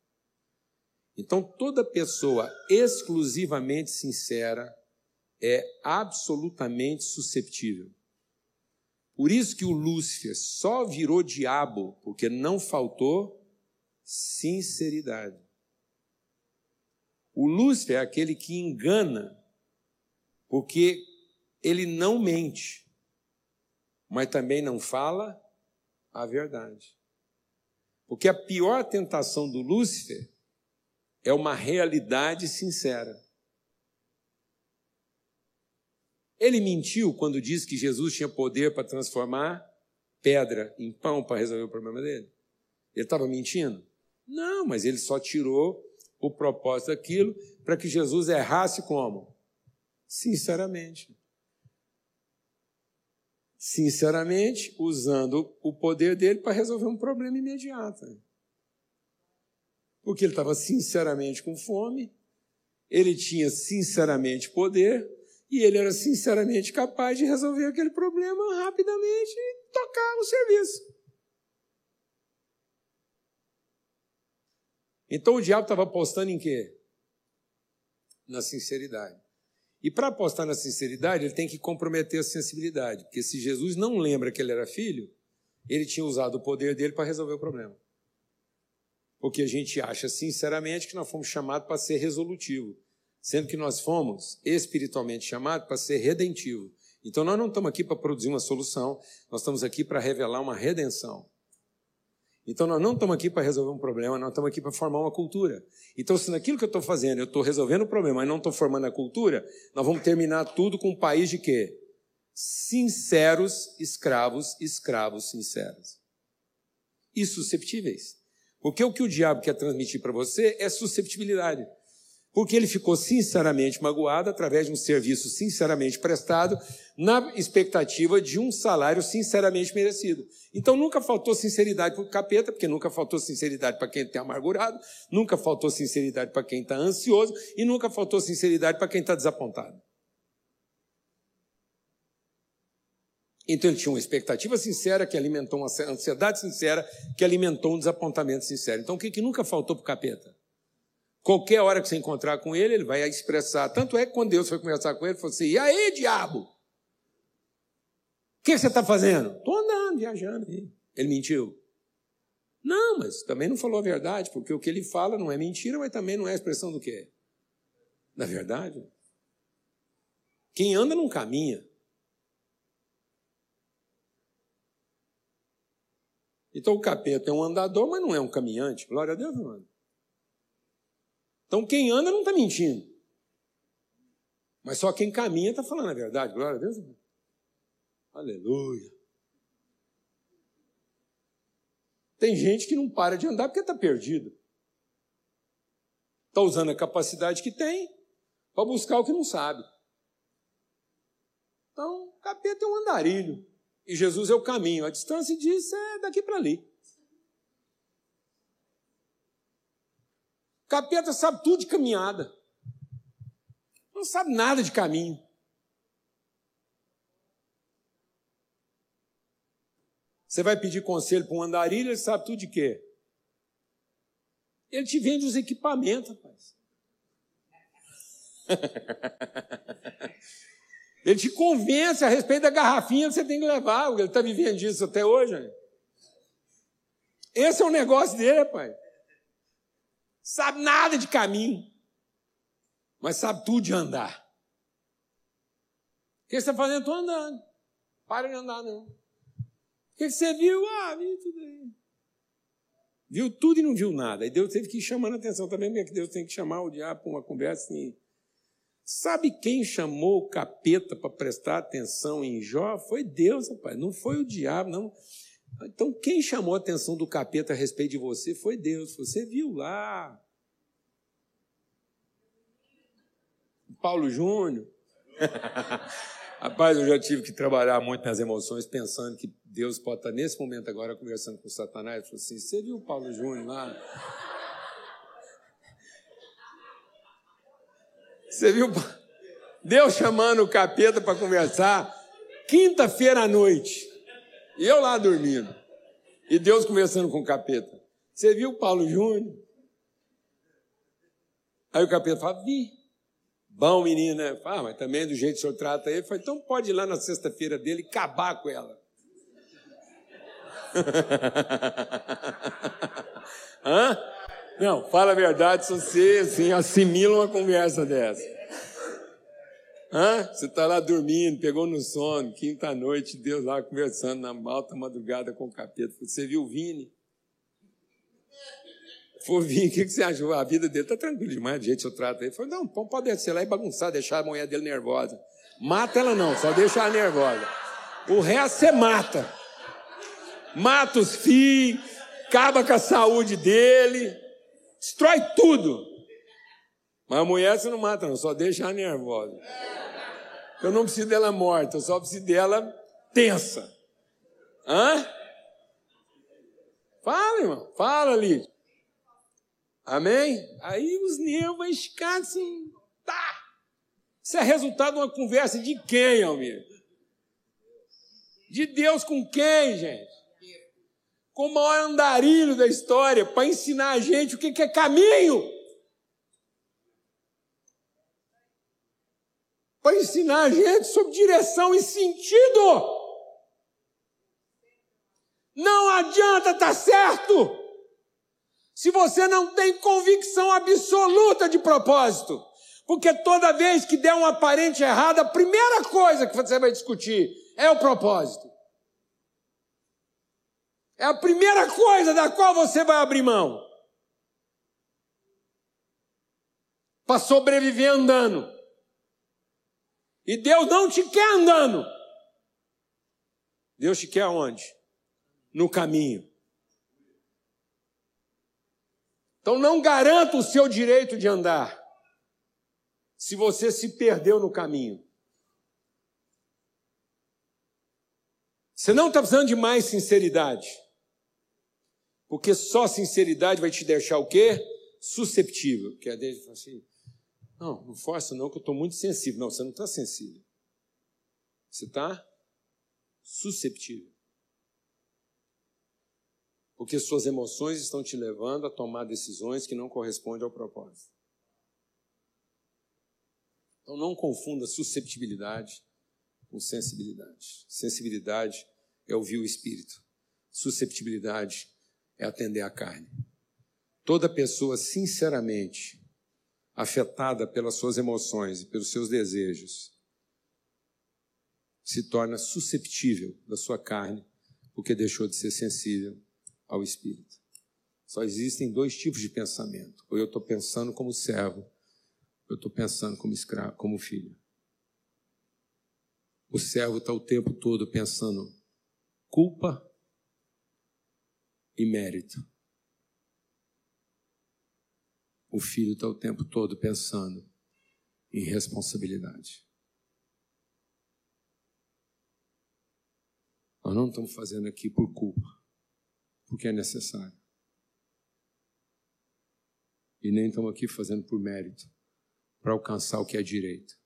[SPEAKER 1] Então, toda pessoa exclusivamente sincera é absolutamente susceptível. Por isso que o Lúcifer só virou diabo, porque não faltou sinceridade. O Lúcifer é aquele que engana, porque ele não mente, mas também não fala a verdade. Porque a pior tentação do Lúcifer é uma realidade sincera. Ele mentiu quando disse que Jesus tinha poder para transformar pedra em pão para resolver o problema dele? Ele estava mentindo? Não, mas ele só tirou o propósito daquilo para que Jesus errasse como? Sinceramente. Sinceramente, usando o poder dele para resolver um problema imediato. Porque ele estava sinceramente com fome, ele tinha sinceramente poder, e ele era sinceramente capaz de resolver aquele problema rapidamente e tocar o serviço. Então o diabo estava apostando em quê? Na sinceridade. E para apostar na sinceridade, ele tem que comprometer a sensibilidade. Porque se Jesus não lembra que ele era filho, ele tinha usado o poder dele para resolver o problema. Porque a gente acha sinceramente que nós fomos chamados para ser resolutivo sendo que nós fomos espiritualmente chamados para ser redentivo. Então nós não estamos aqui para produzir uma solução, nós estamos aqui para revelar uma redenção. Então nós não estamos aqui para resolver um problema, nós estamos aqui para formar uma cultura. Então, se naquilo que eu estou fazendo eu estou resolvendo o problema e não estou formando a cultura, nós vamos terminar tudo com um país de quê? Sinceros escravos, escravos sinceros. E susceptíveis. Porque o que o diabo quer transmitir para você é susceptibilidade porque ele ficou sinceramente magoado através de um serviço sinceramente prestado, na expectativa de um salário sinceramente merecido. Então nunca faltou sinceridade para o capeta, porque nunca faltou sinceridade para quem está amargurado, nunca faltou sinceridade para quem está ansioso e nunca faltou sinceridade para quem está desapontado. Então ele tinha uma expectativa sincera que alimentou uma ansiedade sincera que alimentou um desapontamento sincero. Então o que, que nunca faltou para o capeta? Qualquer hora que você encontrar com ele, ele vai expressar. Tanto é que quando Deus foi conversar com ele, ele falou assim: E aí, diabo? O que você está fazendo? Estou andando, viajando. Ele mentiu. Não, mas também não falou a verdade, porque o que ele fala não é mentira, mas também não é expressão do quê? Da verdade. Quem anda não caminha. Então o capeta é um andador, mas não é um caminhante. Glória a Deus, mano. Então quem anda não está mentindo. Mas só quem caminha está falando a verdade. Glória a Deus. Aleluia. Tem gente que não para de andar porque está perdido. Está usando a capacidade que tem para buscar o que não sabe. Então, capeta é um andarilho. E Jesus é o caminho. A distância disso é daqui para ali. Capeta sabe tudo de caminhada. Não sabe nada de caminho. Você vai pedir conselho para um andarilho, ele sabe tudo de quê? Ele te vende os equipamentos, rapaz. Ele te convence a respeito da garrafinha que você tem que levar. Ele está vivendo disso até hoje. Né? Esse é o negócio dele, rapaz sabe nada de caminho, mas sabe tudo de andar. O que você está fazendo? Estou andando. Para de andar, não. O que você viu? Ah, vi tudo aí. Viu tudo e não viu nada. E Deus teve que ir chamando a atenção também, porque Deus tem que chamar o diabo para uma conversa assim. Sabe quem chamou o capeta para prestar atenção em Jó? Foi Deus, rapaz. Não foi o diabo, não. Então, quem chamou a atenção do capeta a respeito de você foi Deus. Você viu lá. Paulo Júnior. Rapaz, eu já tive que trabalhar muito nas emoções, pensando que Deus pode estar nesse momento agora conversando com Satanás. Falou assim: Você viu o Paulo Júnior lá? Você viu Deus chamando o capeta para conversar quinta-feira à noite. E eu lá dormindo. E Deus conversando com o capeta. Você viu o Paulo Júnior? Aí o capeta fala, vi. Bom menino, né? Ah, mas também do jeito que o senhor trata ele. Falei, então pode ir lá na sexta-feira dele e acabar com ela. Hã? Não, fala a verdade se você assim, assimila uma conversa dessa. Hã? Você está lá dormindo, pegou no sono, quinta-noite, Deus lá conversando na alta madrugada com o capeta. Você viu o Vini? for vir, o que, você achou? A vida dele tá tranquila demais, jeito que eu trato ele. Falei, não, pode descer lá e bagunçar, deixar a mulher dele nervosa. Mata ela não, só deixa ela nervosa. O resto você mata. Mata os filhos, acaba com a saúde dele, destrói tudo. Mas a mulher você não mata, não, só deixa ela nervosa. Eu não preciso dela morta, eu só preciso dela tensa. Hã? Fala, irmão, fala, ali. Amém? Aí os nervos vão ficar assim, tá. Isso é resultado de uma conversa de quem, Almir? De Deus com quem, gente? Com o maior andarilho da história, para ensinar a gente o que é caminho. Para ensinar a gente sobre direção e sentido. Não adianta estar tá certo se você não tem convicção absoluta de propósito. Porque toda vez que der um aparente errado, a primeira coisa que você vai discutir é o propósito. É a primeira coisa da qual você vai abrir mão. Para sobreviver andando. E Deus não te quer andando. Deus te quer onde? No caminho. Então não garanta o seu direito de andar se você se perdeu no caminho. Você não está precisando de mais sinceridade. Porque só sinceridade vai te deixar o quê? Susceptível. Porque a Deus fala assim, não, não força não, que eu estou muito sensível. Não, você não está sensível. Você está susceptível. Porque suas emoções estão te levando a tomar decisões que não correspondem ao propósito. Então não confunda susceptibilidade com sensibilidade. Sensibilidade é ouvir o espírito. Susceptibilidade é atender à carne. Toda pessoa sinceramente afetada pelas suas emoções e pelos seus desejos se torna susceptível da sua carne porque deixou de ser sensível ao Espírito. Só existem dois tipos de pensamento. Ou eu estou pensando como servo, ou eu estou pensando como escravo, como filho. O servo está o tempo todo pensando culpa e mérito. O filho está o tempo todo pensando em responsabilidade. Nós não estamos fazendo aqui por culpa porque é necessário. E nem estamos aqui fazendo por mérito, para alcançar o que é direito.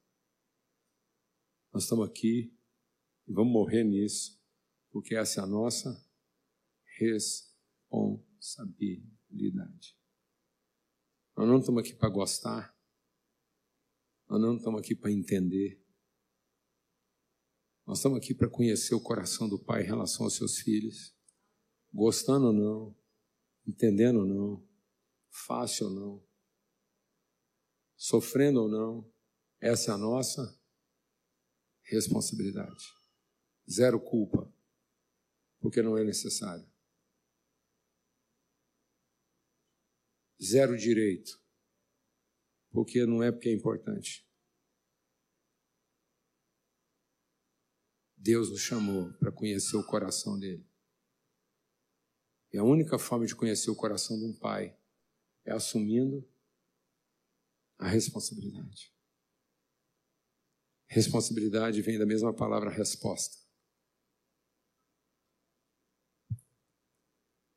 [SPEAKER 1] Nós estamos aqui e vamos morrer nisso, porque essa é a nossa responsabilidade. Nós não estamos aqui para gostar, nós não estamos aqui para entender. Nós estamos aqui para conhecer o coração do Pai em relação aos seus filhos gostando ou não, entendendo ou não, fácil ou não, sofrendo ou não, essa é a nossa responsabilidade. Zero culpa, porque não é necessário. Zero direito, porque não é porque é importante. Deus nos chamou para conhecer o coração dele. E a única forma de conhecer o coração de um pai é assumindo a responsabilidade. Responsabilidade vem da mesma palavra resposta.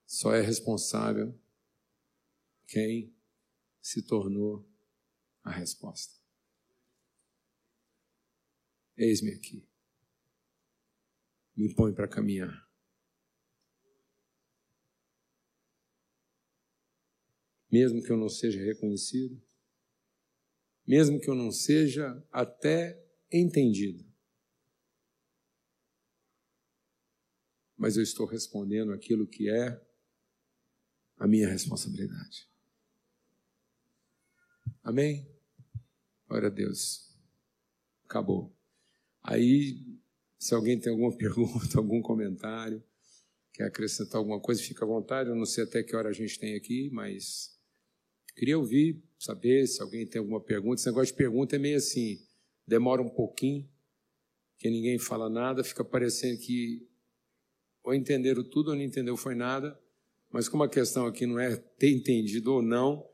[SPEAKER 1] Só é responsável quem se tornou a resposta. Eis-me aqui. Me põe para caminhar. mesmo que eu não seja reconhecido, mesmo que eu não seja até entendido. Mas eu estou respondendo aquilo que é a minha responsabilidade. Amém? Glória a Deus. Acabou. Aí, se alguém tem alguma pergunta, algum comentário, Quer acrescentar alguma coisa? Fica à vontade. Eu não sei até que hora a gente tem aqui, mas queria ouvir, saber se alguém tem alguma pergunta. Esse negócio de pergunta é meio assim, demora um pouquinho, que ninguém fala nada, fica parecendo que ou entenderam tudo ou não entendeu foi nada. Mas como a questão aqui não é ter entendido ou não,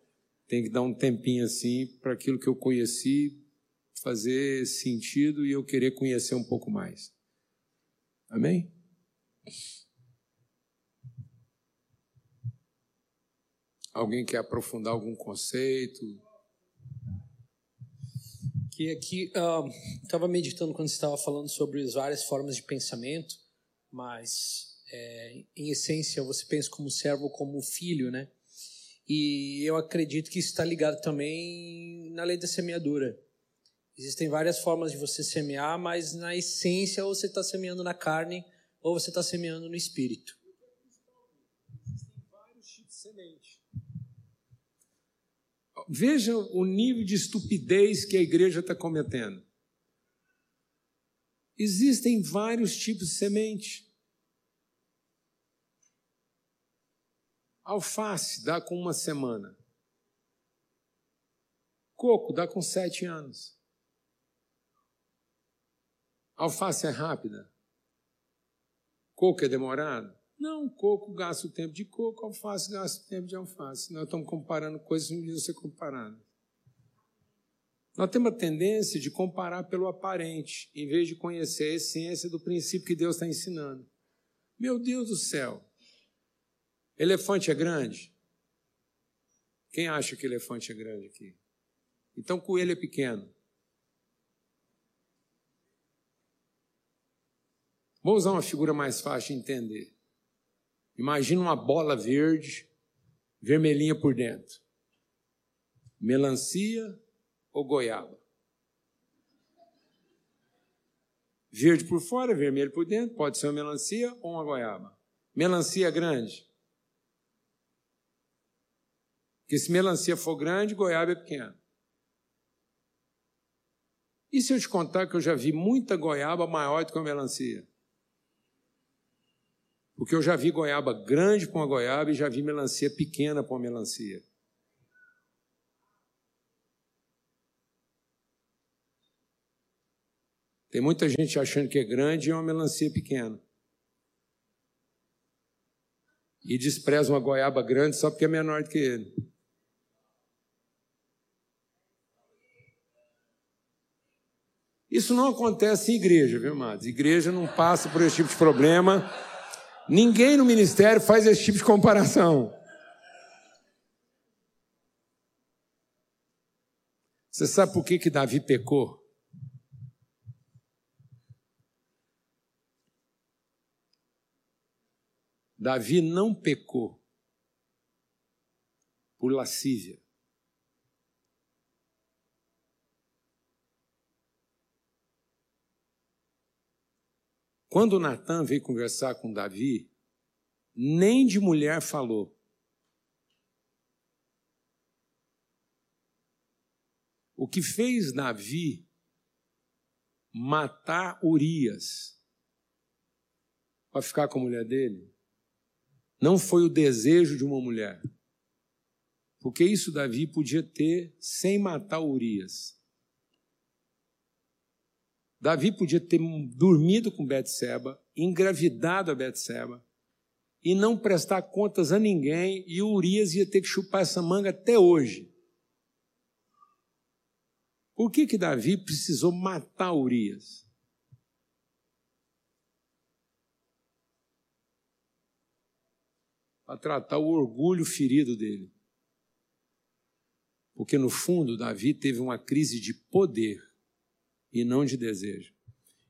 [SPEAKER 1] tem que dar um tempinho assim para aquilo que eu conheci fazer sentido e eu querer conhecer um pouco mais. Amém? Alguém quer aprofundar algum conceito?
[SPEAKER 2] Que aqui estava uh, meditando quando estava falando sobre as várias formas de pensamento, mas é, em essência você pensa como servo, como filho, né? E eu acredito que isso está ligado também na lei da semeadura. Existem várias formas de você semear, mas na essência ou você está semeando na carne ou você está semeando no espírito.
[SPEAKER 1] Existem vários tipos de. Veja o nível de estupidez que a igreja está cometendo. Existem vários tipos de semente. Alface dá com uma semana. Coco dá com sete anos. Alface é rápida. Coco é demorado. Não, coco gasta o tempo de coco, alface gasta o tempo de alface. Nós estamos comparando coisas que não deviam ser comparadas. Nós temos a tendência de comparar pelo aparente, em vez de conhecer a essência do princípio que Deus está ensinando. Meu Deus do céu! Elefante é grande? Quem acha que elefante é grande aqui? Então coelho é pequeno. Vou usar uma figura mais fácil de entender. Imagina uma bola verde, vermelhinha por dentro. Melancia ou goiaba? Verde por fora, vermelho por dentro, pode ser uma melancia ou uma goiaba. Melancia grande. Porque se melancia for grande, goiaba é pequeno. E se eu te contar que eu já vi muita goiaba maior do que uma melancia? Porque eu já vi goiaba grande para uma goiaba e já vi melancia pequena para uma melancia. Tem muita gente achando que é grande e é uma melancia pequena. E despreza uma goiaba grande só porque é menor do que ele. Isso não acontece em igreja, viu, amados? Igreja não passa por esse tipo de problema. Ninguém no ministério faz esse tipo de comparação. Você sabe por que, que Davi pecou? Davi não pecou por lascívia. Quando Natan veio conversar com Davi, nem de mulher falou. O que fez Davi matar Urias para ficar com a mulher dele não foi o desejo de uma mulher. Porque isso Davi podia ter sem matar Urias. Davi podia ter dormido com Betseba, engravidado a Betseba e não prestar contas a ninguém e Urias ia ter que chupar essa manga até hoje. Por que que Davi precisou matar Urias? Para tratar o orgulho ferido dele. Porque no fundo Davi teve uma crise de poder e não de desejo.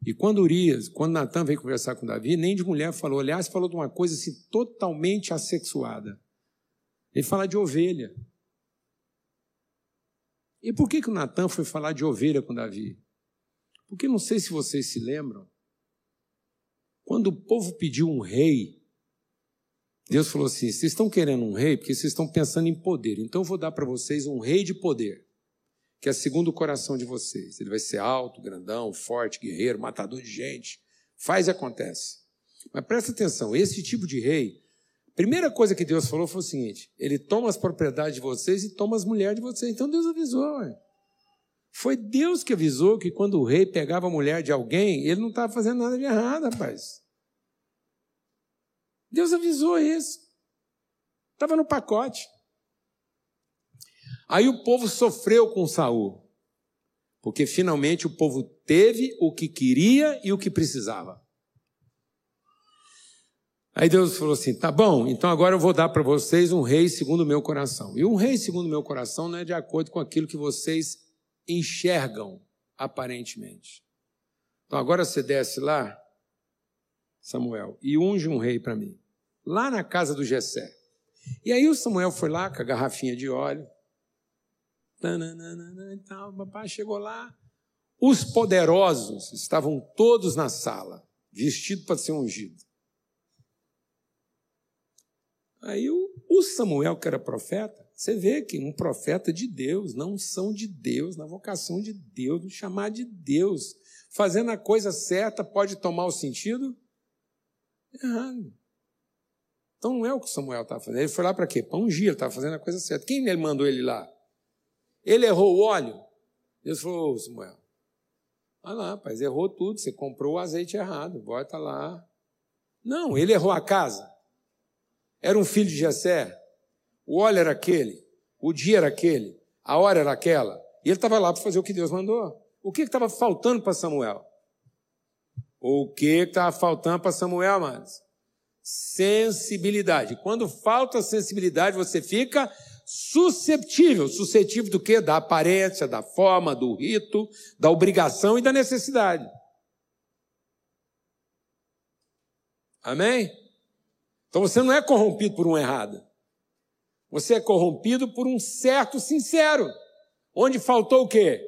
[SPEAKER 1] E quando Urias, quando Natan veio conversar com Davi, nem de mulher falou. Aliás, falou de uma coisa assim totalmente assexuada. Ele fala de ovelha. E por que, que o Natan foi falar de ovelha com Davi? Porque não sei se vocês se lembram, quando o povo pediu um rei, Deus falou assim: vocês estão querendo um rei porque vocês estão pensando em poder, então eu vou dar para vocês um rei de poder que é segundo o coração de vocês. Ele vai ser alto, grandão, forte, guerreiro, matador de gente. Faz e acontece. Mas presta atenção, esse tipo de rei, a primeira coisa que Deus falou foi o seguinte: ele toma as propriedades de vocês e toma as mulheres de vocês. Então Deus avisou, ué. Foi Deus que avisou que quando o rei pegava a mulher de alguém, ele não estava fazendo nada de errado, rapaz. Deus avisou isso. Estava no pacote. Aí o povo sofreu com Saul, porque finalmente o povo teve o que queria e o que precisava. Aí Deus falou assim: tá bom, então agora eu vou dar para vocês um rei segundo o meu coração. E um rei segundo o meu coração não é de acordo com aquilo que vocês enxergam aparentemente. Então agora você desce lá, Samuel, e unge um rei para mim, lá na casa do Jessé. E aí o Samuel foi lá com a garrafinha de óleo, e tal, papai chegou lá. Os poderosos estavam todos na sala, vestidos para ser ungido. Aí o, o, Samuel, que era profeta, você vê que um profeta de Deus, na unção de Deus, na vocação de Deus, no chamar de Deus, fazendo a coisa certa, pode tomar o sentido errado. Então não é o que Samuel estava fazendo. Ele foi lá para quê? Para ungir, ele estava fazendo a coisa certa. Quem ele mandou ele lá? Ele errou o óleo? Deus falou, Samuel, olha lá, rapaz, errou tudo, você comprou o azeite errado, bota lá. Não, ele errou a casa. Era um filho de Jessé. O óleo era aquele, o dia era aquele, a hora era aquela. E ele estava lá para fazer o que Deus mandou. O que estava faltando para Samuel? O que estava faltando para Samuel, mas Sensibilidade. Quando falta sensibilidade, você fica susceptível. Suscetível do que? Da aparência, da forma, do rito, da obrigação e da necessidade. Amém? Então você não é corrompido por um errado. Você é corrompido por um certo sincero. Onde faltou o quê?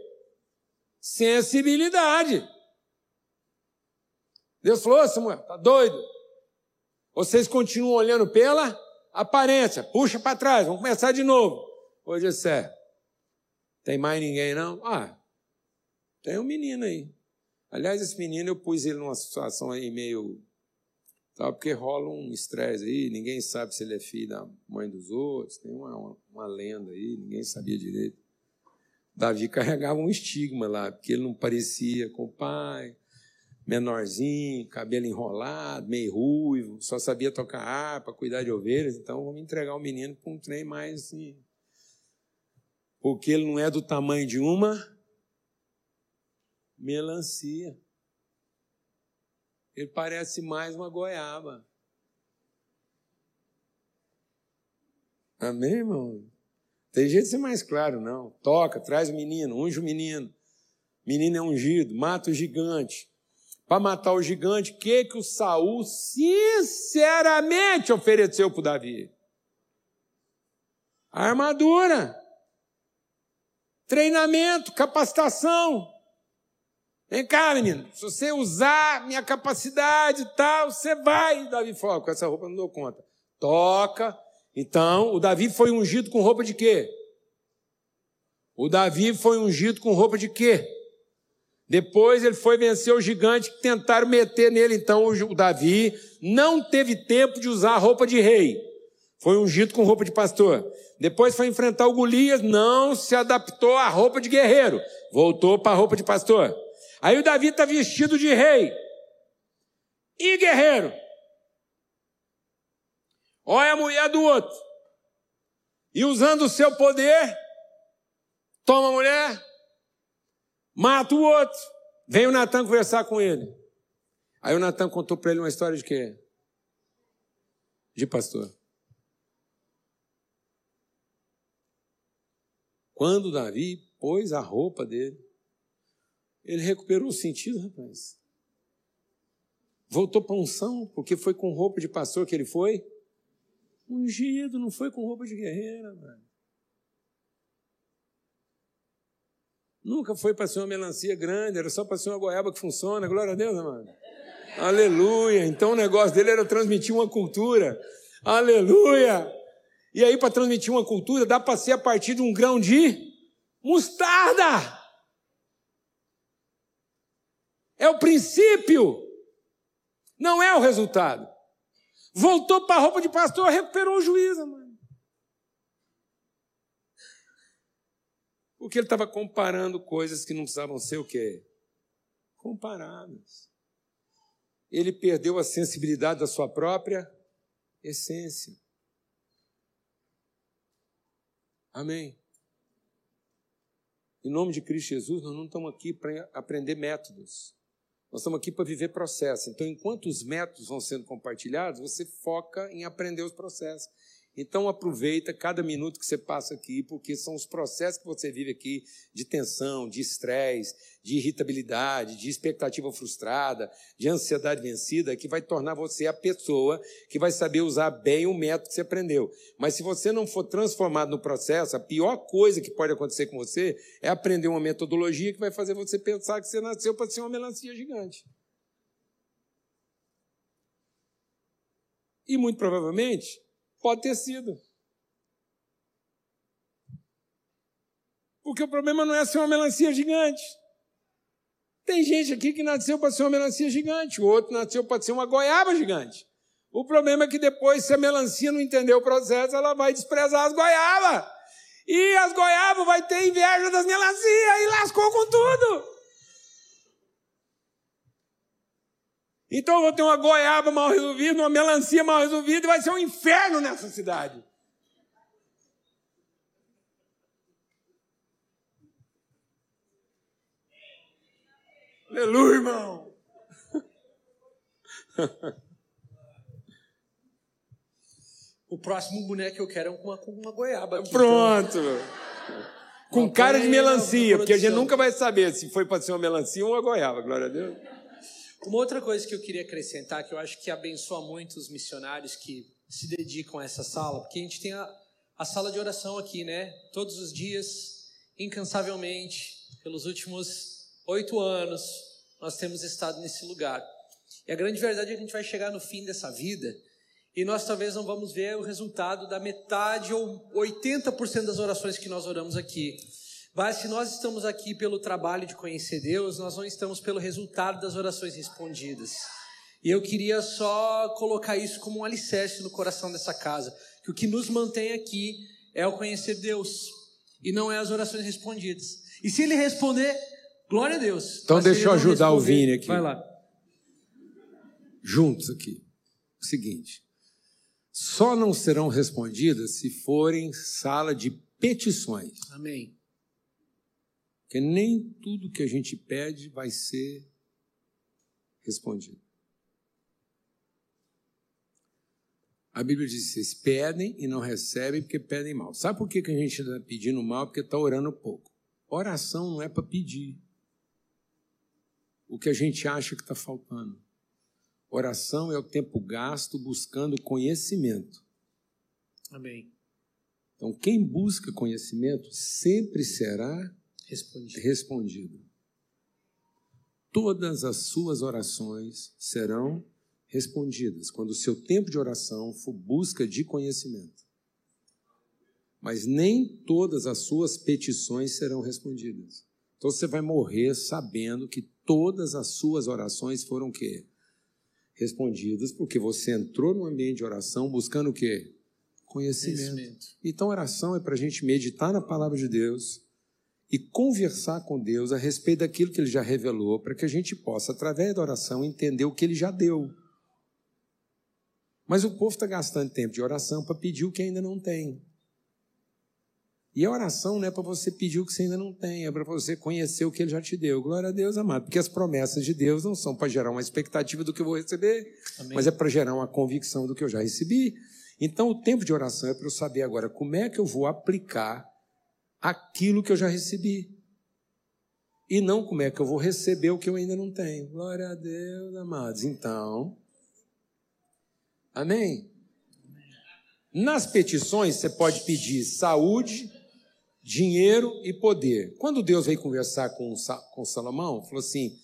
[SPEAKER 1] Sensibilidade. Deus falou, Samuel, tá doido? Vocês continuam olhando pela aparência. Puxa para trás, vamos começar de novo. Hoje é. Tem mais ninguém não? Ah, tem um menino aí. Aliás, esse menino eu pus ele numa situação aí meio. Tá, porque rola um estresse aí, ninguém sabe se ele é filho da mãe dos outros, tem uma, uma, uma lenda aí, ninguém sabia direito. Davi carregava um estigma lá, porque ele não parecia com o pai, menorzinho, cabelo enrolado, meio ruivo, só sabia tocar harpa, cuidar de ovelhas, então vamos entregar o menino para um trem mais assim. Porque ele não é do tamanho de uma melancia. Ele parece mais uma goiaba. Amém, irmão? Tem jeito de ser mais claro, não. Toca, traz o menino, unge o menino. Menino é ungido, mata o gigante para matar o gigante, o que, que o Saul sinceramente ofereceu para Davi? Armadura, treinamento, capacitação. Vem cá, menino, se você usar minha capacidade e tal, você vai. Davi falou, com essa roupa não dou conta. Toca. Então, o Davi foi ungido com roupa de quê? O Davi foi ungido com roupa de quê? Depois ele foi vencer o gigante que tentaram meter nele. Então o Davi não teve tempo de usar a roupa de rei. Foi ungido com roupa de pastor. Depois foi enfrentar o Golias, não se adaptou à roupa de guerreiro. Voltou para a roupa de pastor. Aí o Davi está vestido de rei e guerreiro. Olha a mulher do outro. E usando o seu poder, toma a mulher, mata o outro. Vem o Natan conversar com ele. Aí o Natan contou para ele uma história de quê? De pastor. Quando Davi pôs a roupa dele, ele recuperou o sentido, rapaz. Voltou para unção, porque foi com roupa de pastor que ele foi. Ungido, não foi com roupa de guerreira, mano. Nunca foi para ser uma melancia grande, era só para ser uma goiaba que funciona. Glória a Deus, amado. Aleluia. Então o negócio dele era transmitir uma cultura. Aleluia. E aí, para transmitir uma cultura, dá para ser a partir de um grão de mostarda. É o princípio. Não é o resultado. Voltou para a roupa de pastor, recuperou o juízo, mano. Porque ele estava comparando coisas que não precisavam ser o quê? Comparadas. Ele perdeu a sensibilidade da sua própria essência. Amém. Em nome de Cristo Jesus, nós não estamos aqui para aprender métodos. Nós estamos aqui para viver processo. Então, enquanto os métodos vão sendo compartilhados, você foca em aprender os processos. Então aproveita cada minuto que você passa aqui, porque são os processos que você vive aqui de tensão, de estresse, de irritabilidade, de expectativa frustrada, de ansiedade vencida, que vai tornar você a pessoa que vai saber usar bem o método que você aprendeu. Mas se você não for transformado no processo, a pior coisa que pode acontecer com você é aprender uma metodologia que vai fazer você pensar que você nasceu para ser uma melancia gigante. E muito provavelmente Pode ter sido. Porque o problema não é ser uma melancia gigante. Tem gente aqui que nasceu para ser uma melancia gigante, o outro nasceu para ser uma goiaba gigante. O problema é que depois, se a melancia não entender o processo, ela vai desprezar as goiabas. E as goiabas vai ter inveja das melancias e lascou com tudo. Então eu vou ter uma goiaba mal resolvida, uma melancia mal resolvida e vai ser um inferno nessa cidade. Aleluia, irmão.
[SPEAKER 2] O próximo boneco que eu quero é uma, uma goiaba. Aqui,
[SPEAKER 1] Pronto. Então. Com cara de melancia, porque a gente nunca vai saber se foi para ser uma melancia ou uma goiaba, glória a Deus.
[SPEAKER 2] Uma outra coisa que eu queria acrescentar, que eu acho que abençoa muito os missionários que se dedicam a essa sala, porque a gente tem a, a sala de oração aqui, né? Todos os dias, incansavelmente, pelos últimos oito anos, nós temos estado nesse lugar. E a grande verdade é que a gente vai chegar no fim dessa vida e nós talvez não vamos ver o resultado da metade ou 80% das orações que nós oramos aqui. Mas se nós estamos aqui pelo trabalho de conhecer Deus, nós não estamos pelo resultado das orações respondidas. E eu queria só colocar isso como um alicerce no coração dessa casa, que o que nos mantém aqui é o conhecer Deus e não é as orações respondidas. E se ele responder, glória a Deus.
[SPEAKER 1] Então deixa eu ajudar o Vini aqui.
[SPEAKER 2] Vai lá.
[SPEAKER 1] Juntos aqui. O seguinte: só não serão respondidas se forem sala de petições.
[SPEAKER 2] Amém.
[SPEAKER 1] Porque nem tudo que a gente pede vai ser respondido. A Bíblia diz: vocês pedem e não recebem porque pedem mal. Sabe por que a gente está pedindo mal? Porque está orando pouco. Oração não é para pedir o que a gente acha que está faltando. Oração é o tempo gasto buscando conhecimento.
[SPEAKER 2] Amém.
[SPEAKER 1] Então, quem busca conhecimento sempre será
[SPEAKER 2] respondido.
[SPEAKER 1] respondido. Todas as suas orações serão respondidas quando o seu tempo de oração for busca de conhecimento. Mas nem todas as suas petições serão respondidas. Então você vai morrer sabendo que todas as suas orações foram quê? Respondidas, porque você entrou no ambiente de oração buscando o quê? Conhecimento. Conhecimento. Então oração é para a gente meditar na palavra de Deus, e conversar com Deus a respeito daquilo que Ele já revelou, para que a gente possa, através da oração, entender o que Ele já deu. Mas o povo está gastando tempo de oração para pedir o que ainda não tem. E a oração não é para você pedir o que você ainda não tem, é para você conhecer o que Ele já te deu. Glória a Deus, amado. Porque as promessas de Deus não são para gerar uma expectativa do que eu vou receber, Amém. mas é para gerar uma convicção do que eu já recebi. Então, o tempo de oração é para eu saber agora como é que eu vou aplicar aquilo que eu já recebi. E não como é que eu vou receber o que eu ainda não tenho. Glória a Deus, amados. Então, amém? Nas petições, você pode pedir saúde, dinheiro e poder. Quando Deus veio conversar com, com Salomão, falou assim: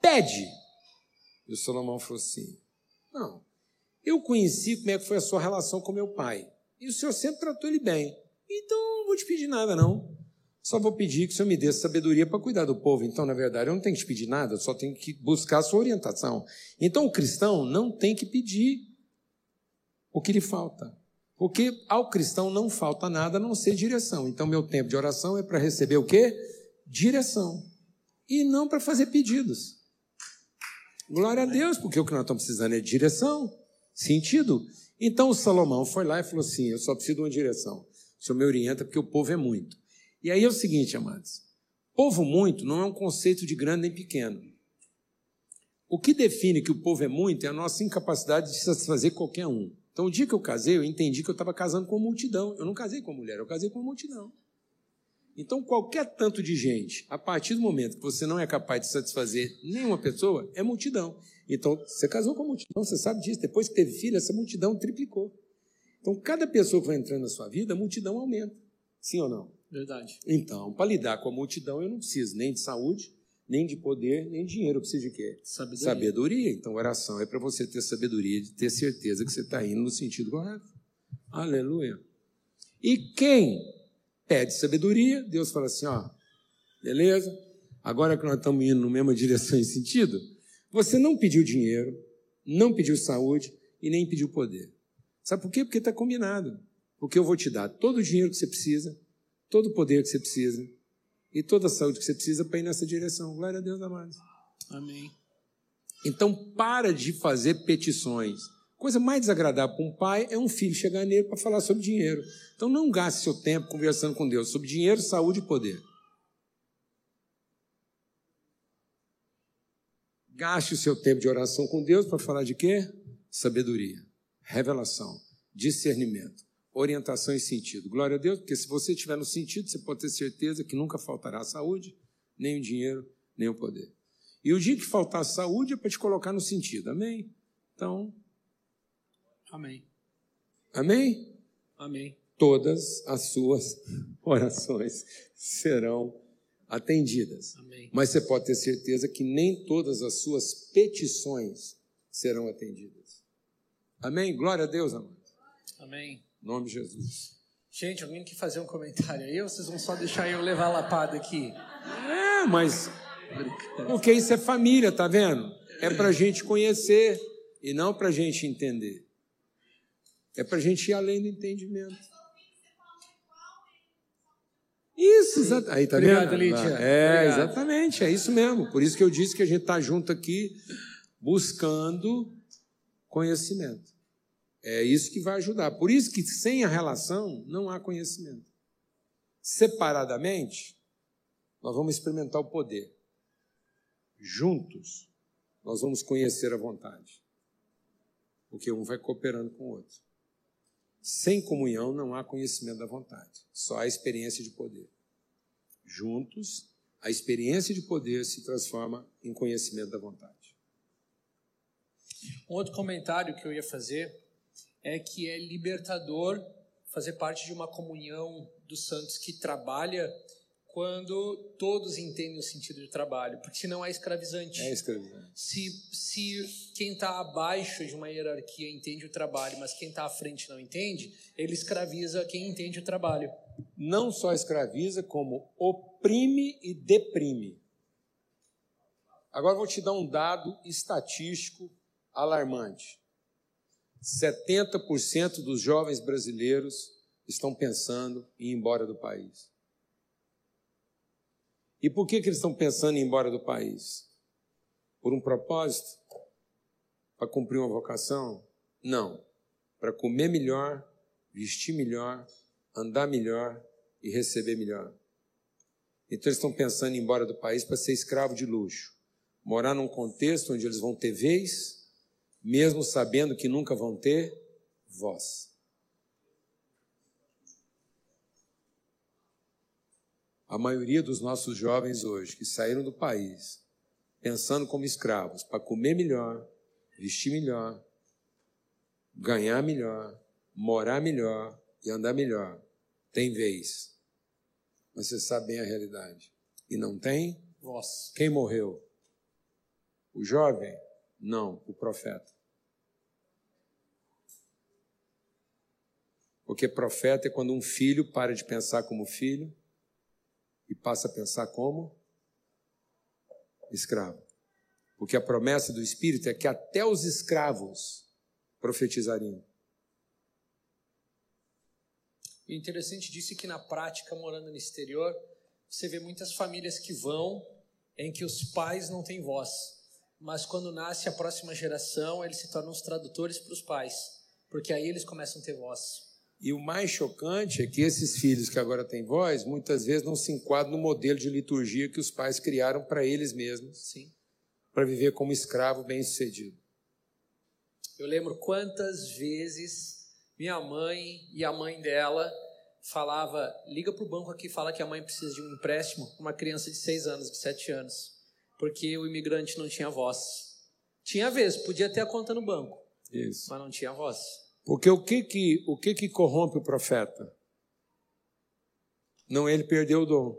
[SPEAKER 1] pede. E o Salomão falou assim: não, eu conheci como é que foi a sua relação com meu pai. E o senhor sempre tratou ele bem. Então, não vou te pedir nada, não. Só vou pedir que o Senhor me dê sabedoria para cuidar do povo. Então, na verdade, eu não tenho que te pedir nada, eu só tenho que buscar a sua orientação. Então, o cristão não tem que pedir o que lhe falta. Porque ao cristão não falta nada a não ser direção. Então, meu tempo de oração é para receber o quê? Direção. E não para fazer pedidos. Glória a Deus, porque o que nós estamos precisando é direção, sentido. Então, o Salomão foi lá e falou assim: Eu só preciso de uma direção. O senhor me orienta porque o povo é muito. E aí é o seguinte, amados: povo muito não é um conceito de grande nem pequeno. O que define que o povo é muito é a nossa incapacidade de satisfazer qualquer um. Então, o dia que eu casei, eu entendi que eu estava casando com multidão. Eu não casei com mulher, eu casei com multidão. Então, qualquer tanto de gente, a partir do momento que você não é capaz de satisfazer nenhuma pessoa, é multidão. Então, você casou com multidão, você sabe disso. Depois que teve filho, essa multidão triplicou. Então, cada pessoa que vai entrando na sua vida, a multidão aumenta. Sim ou não?
[SPEAKER 2] Verdade.
[SPEAKER 1] Então, para lidar com a multidão, eu não preciso nem de saúde, nem de poder, nem de dinheiro. Eu preciso de quê?
[SPEAKER 2] Sabedoria.
[SPEAKER 1] Sabedoria. Então, oração é para você ter sabedoria, de ter certeza que você está indo no sentido correto. Aleluia. E quem pede sabedoria, Deus fala assim: ó, beleza? Agora que nós estamos indo na mesma direção e sentido, você não pediu dinheiro, não pediu saúde e nem pediu poder. Sabe por quê? Porque está combinado. Porque eu vou te dar todo o dinheiro que você precisa, todo o poder que você precisa e toda a saúde que você precisa para ir nessa direção. Glória a Deus, amados.
[SPEAKER 2] Amém.
[SPEAKER 1] Então, para de fazer petições. Coisa mais desagradável para um pai é um filho chegar nele para falar sobre dinheiro. Então, não gaste seu tempo conversando com Deus sobre dinheiro, saúde e poder. Gaste o seu tempo de oração com Deus para falar de quê? Sabedoria, revelação, discernimento orientação e sentido. Glória a Deus, porque se você estiver no sentido, você pode ter certeza que nunca faltará a saúde, nem o dinheiro, nem o poder. E o dia que faltar a saúde é para te colocar no sentido. Amém? Então.
[SPEAKER 2] Amém.
[SPEAKER 1] Amém?
[SPEAKER 2] Amém.
[SPEAKER 1] Todas as suas orações serão atendidas.
[SPEAKER 2] Amém.
[SPEAKER 1] Mas você pode ter certeza que nem todas as suas petições serão atendidas. Amém? Glória a Deus, amado.
[SPEAKER 2] Amém.
[SPEAKER 1] Em nome de Jesus.
[SPEAKER 2] Gente, alguém quer fazer um comentário aí ou vocês vão só deixar eu levar a lapada aqui?
[SPEAKER 1] É, mas. Porque isso é família, tá vendo? É para a gente conhecer e não para a gente entender. É para a gente ir além do entendimento. Isso, exatamente. Aí, tá
[SPEAKER 2] Obrigado,
[SPEAKER 1] vendo?
[SPEAKER 2] Lídia.
[SPEAKER 1] É,
[SPEAKER 2] Obrigado.
[SPEAKER 1] exatamente, é isso mesmo. Por isso que eu disse que a gente está junto aqui buscando conhecimento. É isso que vai ajudar. Por isso que sem a relação não há conhecimento. Separadamente, nós vamos experimentar o poder. Juntos, nós vamos conhecer a vontade. Porque um vai cooperando com o outro. Sem comunhão não há conhecimento da vontade, só há experiência de poder. Juntos, a experiência de poder se transforma em conhecimento da vontade.
[SPEAKER 2] Um outro comentário que eu ia fazer é que é libertador fazer parte de uma comunhão dos santos que trabalha quando todos entendem o sentido de trabalho, porque senão é escravizante.
[SPEAKER 1] É escravizante.
[SPEAKER 2] Se, se quem está abaixo de uma hierarquia entende o trabalho, mas quem está à frente não entende, ele escraviza quem entende o trabalho.
[SPEAKER 1] Não só escraviza, como oprime e deprime. Agora vou te dar um dado estatístico alarmante. 70% dos jovens brasileiros estão pensando em ir embora do país. E por que, que eles estão pensando em ir embora do país? Por um propósito? Para cumprir uma vocação? Não. Para comer melhor, vestir melhor, andar melhor e receber melhor. Então eles estão pensando em ir embora do país para ser escravo de luxo. Morar num contexto onde eles vão ter vez, mesmo sabendo que nunca vão ter voz. A maioria dos nossos jovens hoje que saíram do país pensando como escravos para comer melhor, vestir melhor, ganhar melhor, morar melhor e andar melhor, tem vez. Mas você sabe bem a realidade. E não tem?
[SPEAKER 2] Voz.
[SPEAKER 1] Quem morreu? O jovem? Não, o profeta. Porque profeta é quando um filho para de pensar como filho e passa a pensar como escravo. Porque a promessa do Espírito é que até os escravos profetizariam.
[SPEAKER 2] O interessante disso é que na prática, morando no exterior, você vê muitas famílias que vão em que os pais não têm voz, mas quando nasce a próxima geração, eles se tornam os tradutores para os pais, porque aí eles começam a ter voz.
[SPEAKER 1] E o mais chocante é que esses filhos que agora têm voz, muitas vezes não se enquadram no modelo de liturgia que os pais criaram para eles mesmos,
[SPEAKER 2] Sim.
[SPEAKER 1] para viver como escravo bem-sucedido.
[SPEAKER 2] Eu lembro quantas vezes minha mãe e a mãe dela falava, liga para o banco aqui, fala que a mãe precisa de um empréstimo para uma criança de 6 anos, de 7 anos, porque o imigrante não tinha voz. Tinha vez, podia ter a conta no banco,
[SPEAKER 1] Isso.
[SPEAKER 2] mas não tinha voz.
[SPEAKER 1] Porque o que que, o que que corrompe o profeta? Não ele perdeu o dom,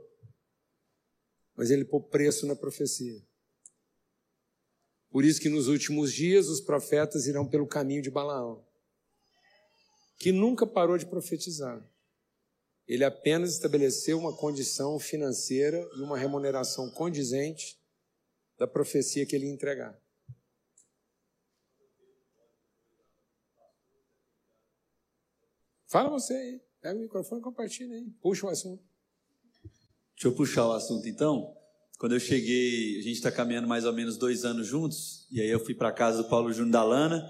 [SPEAKER 1] mas ele pôs preço na profecia. Por isso que nos últimos dias os profetas irão pelo caminho de Balaão, que nunca parou de profetizar. Ele apenas estabeleceu uma condição financeira e uma remuneração condizente da profecia que ele ia entregar. Fala você aí. Pega o microfone e compartilha aí. Puxa o assunto.
[SPEAKER 3] Deixa eu puxar o assunto então. Quando eu cheguei, a gente está caminhando mais ou menos dois anos juntos, e aí eu fui para casa do Paulo Júnior da Lana,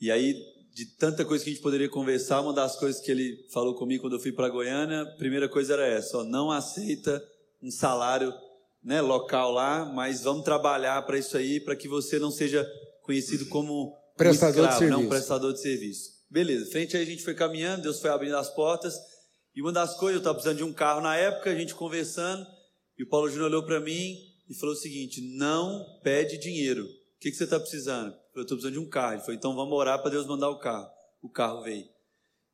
[SPEAKER 3] e aí, de tanta coisa que a gente poderia conversar, uma das coisas que ele falou comigo quando eu fui para Goiânia, a primeira coisa era essa: ó, não aceita um salário né, local lá, mas vamos trabalhar para isso aí, para que você não seja conhecido como
[SPEAKER 1] Prestador
[SPEAKER 3] um
[SPEAKER 1] de
[SPEAKER 3] escravo,
[SPEAKER 1] serviço.
[SPEAKER 3] não prestador de serviço. Beleza, frente aí a gente foi caminhando, Deus foi abrindo as portas, e uma das coisas, eu estava precisando de um carro na época, a gente conversando, e o Paulo Júnior olhou para mim e falou o seguinte: não pede dinheiro. O que, que você está precisando? Eu estou precisando de um carro. Ele falou, então vamos orar para Deus mandar o carro. O carro veio.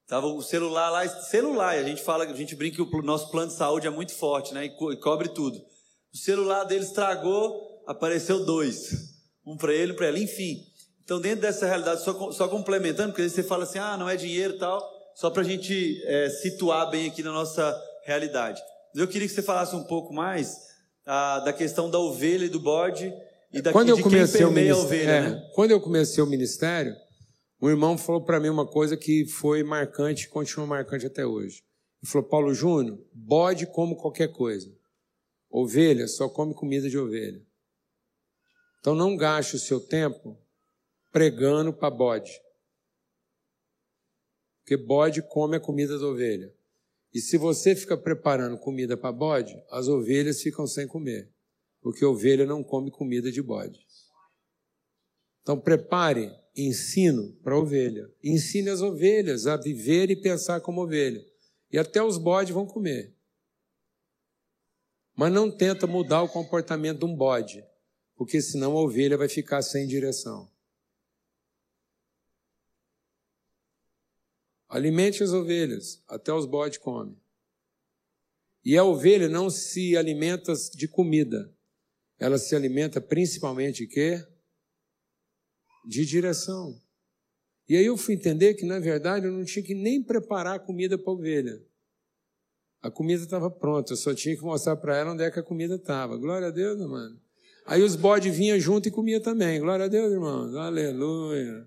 [SPEAKER 3] Tava o celular lá, celular, e a gente fala, a gente brinca que o nosso plano de saúde é muito forte, né? E, e cobre tudo. O celular dele estragou, apareceu dois. Um para ele, um para ela. Enfim. Então, dentro dessa realidade, só, só complementando, porque às vezes você fala assim, ah, não é dinheiro e tal, só para a gente é, situar bem aqui na nossa realidade. Mas eu queria que você falasse um pouco mais ah, da questão da ovelha e do bode e da,
[SPEAKER 1] quando eu comecei
[SPEAKER 3] quem
[SPEAKER 1] o ministério,
[SPEAKER 3] ovelha,
[SPEAKER 1] é,
[SPEAKER 3] né?
[SPEAKER 1] quando eu comecei o ministério, um irmão falou para mim uma coisa que foi marcante e continua marcante até hoje. Ele falou: Paulo Júnior, bode come qualquer coisa, ovelha só come comida de ovelha. Então não gaste o seu tempo pregando para bode, porque bode come a comida da ovelha. E se você fica preparando comida para bode, as ovelhas ficam sem comer, porque ovelha não come comida de bode. Então prepare ensino para ovelha. Ensine as ovelhas a viver e pensar como ovelha. E até os bodes vão comer. Mas não tenta mudar o comportamento de um bode, porque senão a ovelha vai ficar sem direção. Alimente as ovelhas, até os bodes comem. E a ovelha não se alimenta de comida, ela se alimenta principalmente de quê? De direção. E aí eu fui entender que, na verdade, eu não tinha que nem preparar a comida para a ovelha. A comida estava pronta, eu só tinha que mostrar para ela onde é que a comida estava. Glória a Deus, mano. Aí os bodes vinham junto e comia também. Glória a Deus, irmãos. Aleluia.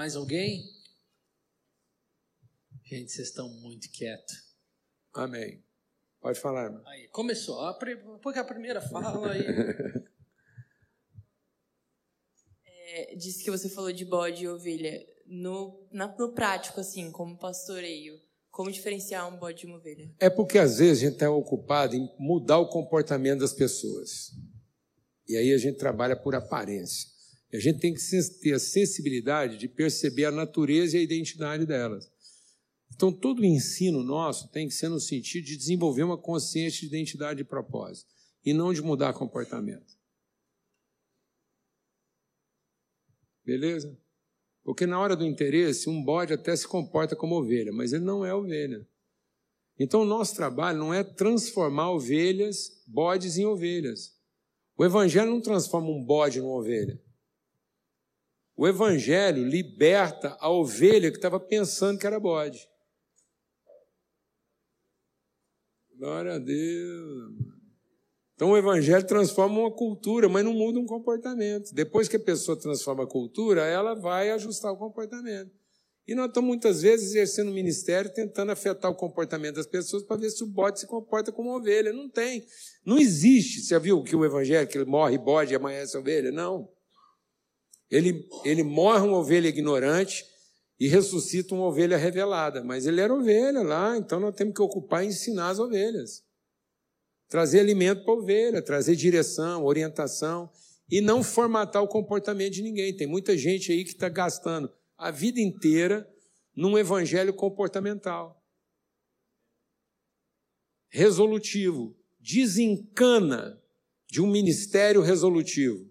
[SPEAKER 2] Mais alguém? Gente, vocês estão muito quietos.
[SPEAKER 1] Amém. Pode falar, irmão.
[SPEAKER 2] Aí, começou. A Porque a primeira fala aí.
[SPEAKER 4] É, disse que você falou de bode e ovelha. No, na- no prático, assim, como pastoreio, como diferenciar um bode de uma ovelha?
[SPEAKER 1] É porque às vezes a gente está ocupado em mudar o comportamento das pessoas. E aí a gente trabalha por aparência. E a gente tem que ter a sensibilidade de perceber a natureza e a identidade delas. Então, todo o ensino nosso tem que ser no sentido de desenvolver uma consciência de identidade e propósito, e não de mudar comportamento. Beleza? Porque na hora do interesse, um bode até se comporta como ovelha, mas ele não é ovelha. Então, o nosso trabalho não é transformar ovelhas, bodes em ovelhas. O Evangelho não transforma um bode numa ovelha. O evangelho liberta a ovelha que estava pensando que era bode. Glória a Deus. Então o evangelho transforma uma cultura, mas não muda um comportamento. Depois que a pessoa transforma a cultura, ela vai ajustar o comportamento. E nós estamos muitas vezes exercendo o ministério, tentando afetar o comportamento das pessoas para ver se o bode se comporta como ovelha. Não tem. Não existe. Você viu que o evangelho, que ele morre bode e amanhece ovelha? Não. Ele, ele morre uma ovelha ignorante e ressuscita uma ovelha revelada. Mas ele era ovelha lá, então nós temos que ocupar e ensinar as ovelhas. Trazer alimento para a ovelha, trazer direção, orientação e não formatar o comportamento de ninguém. Tem muita gente aí que está gastando a vida inteira num evangelho comportamental. Resolutivo. Desencana de um ministério resolutivo.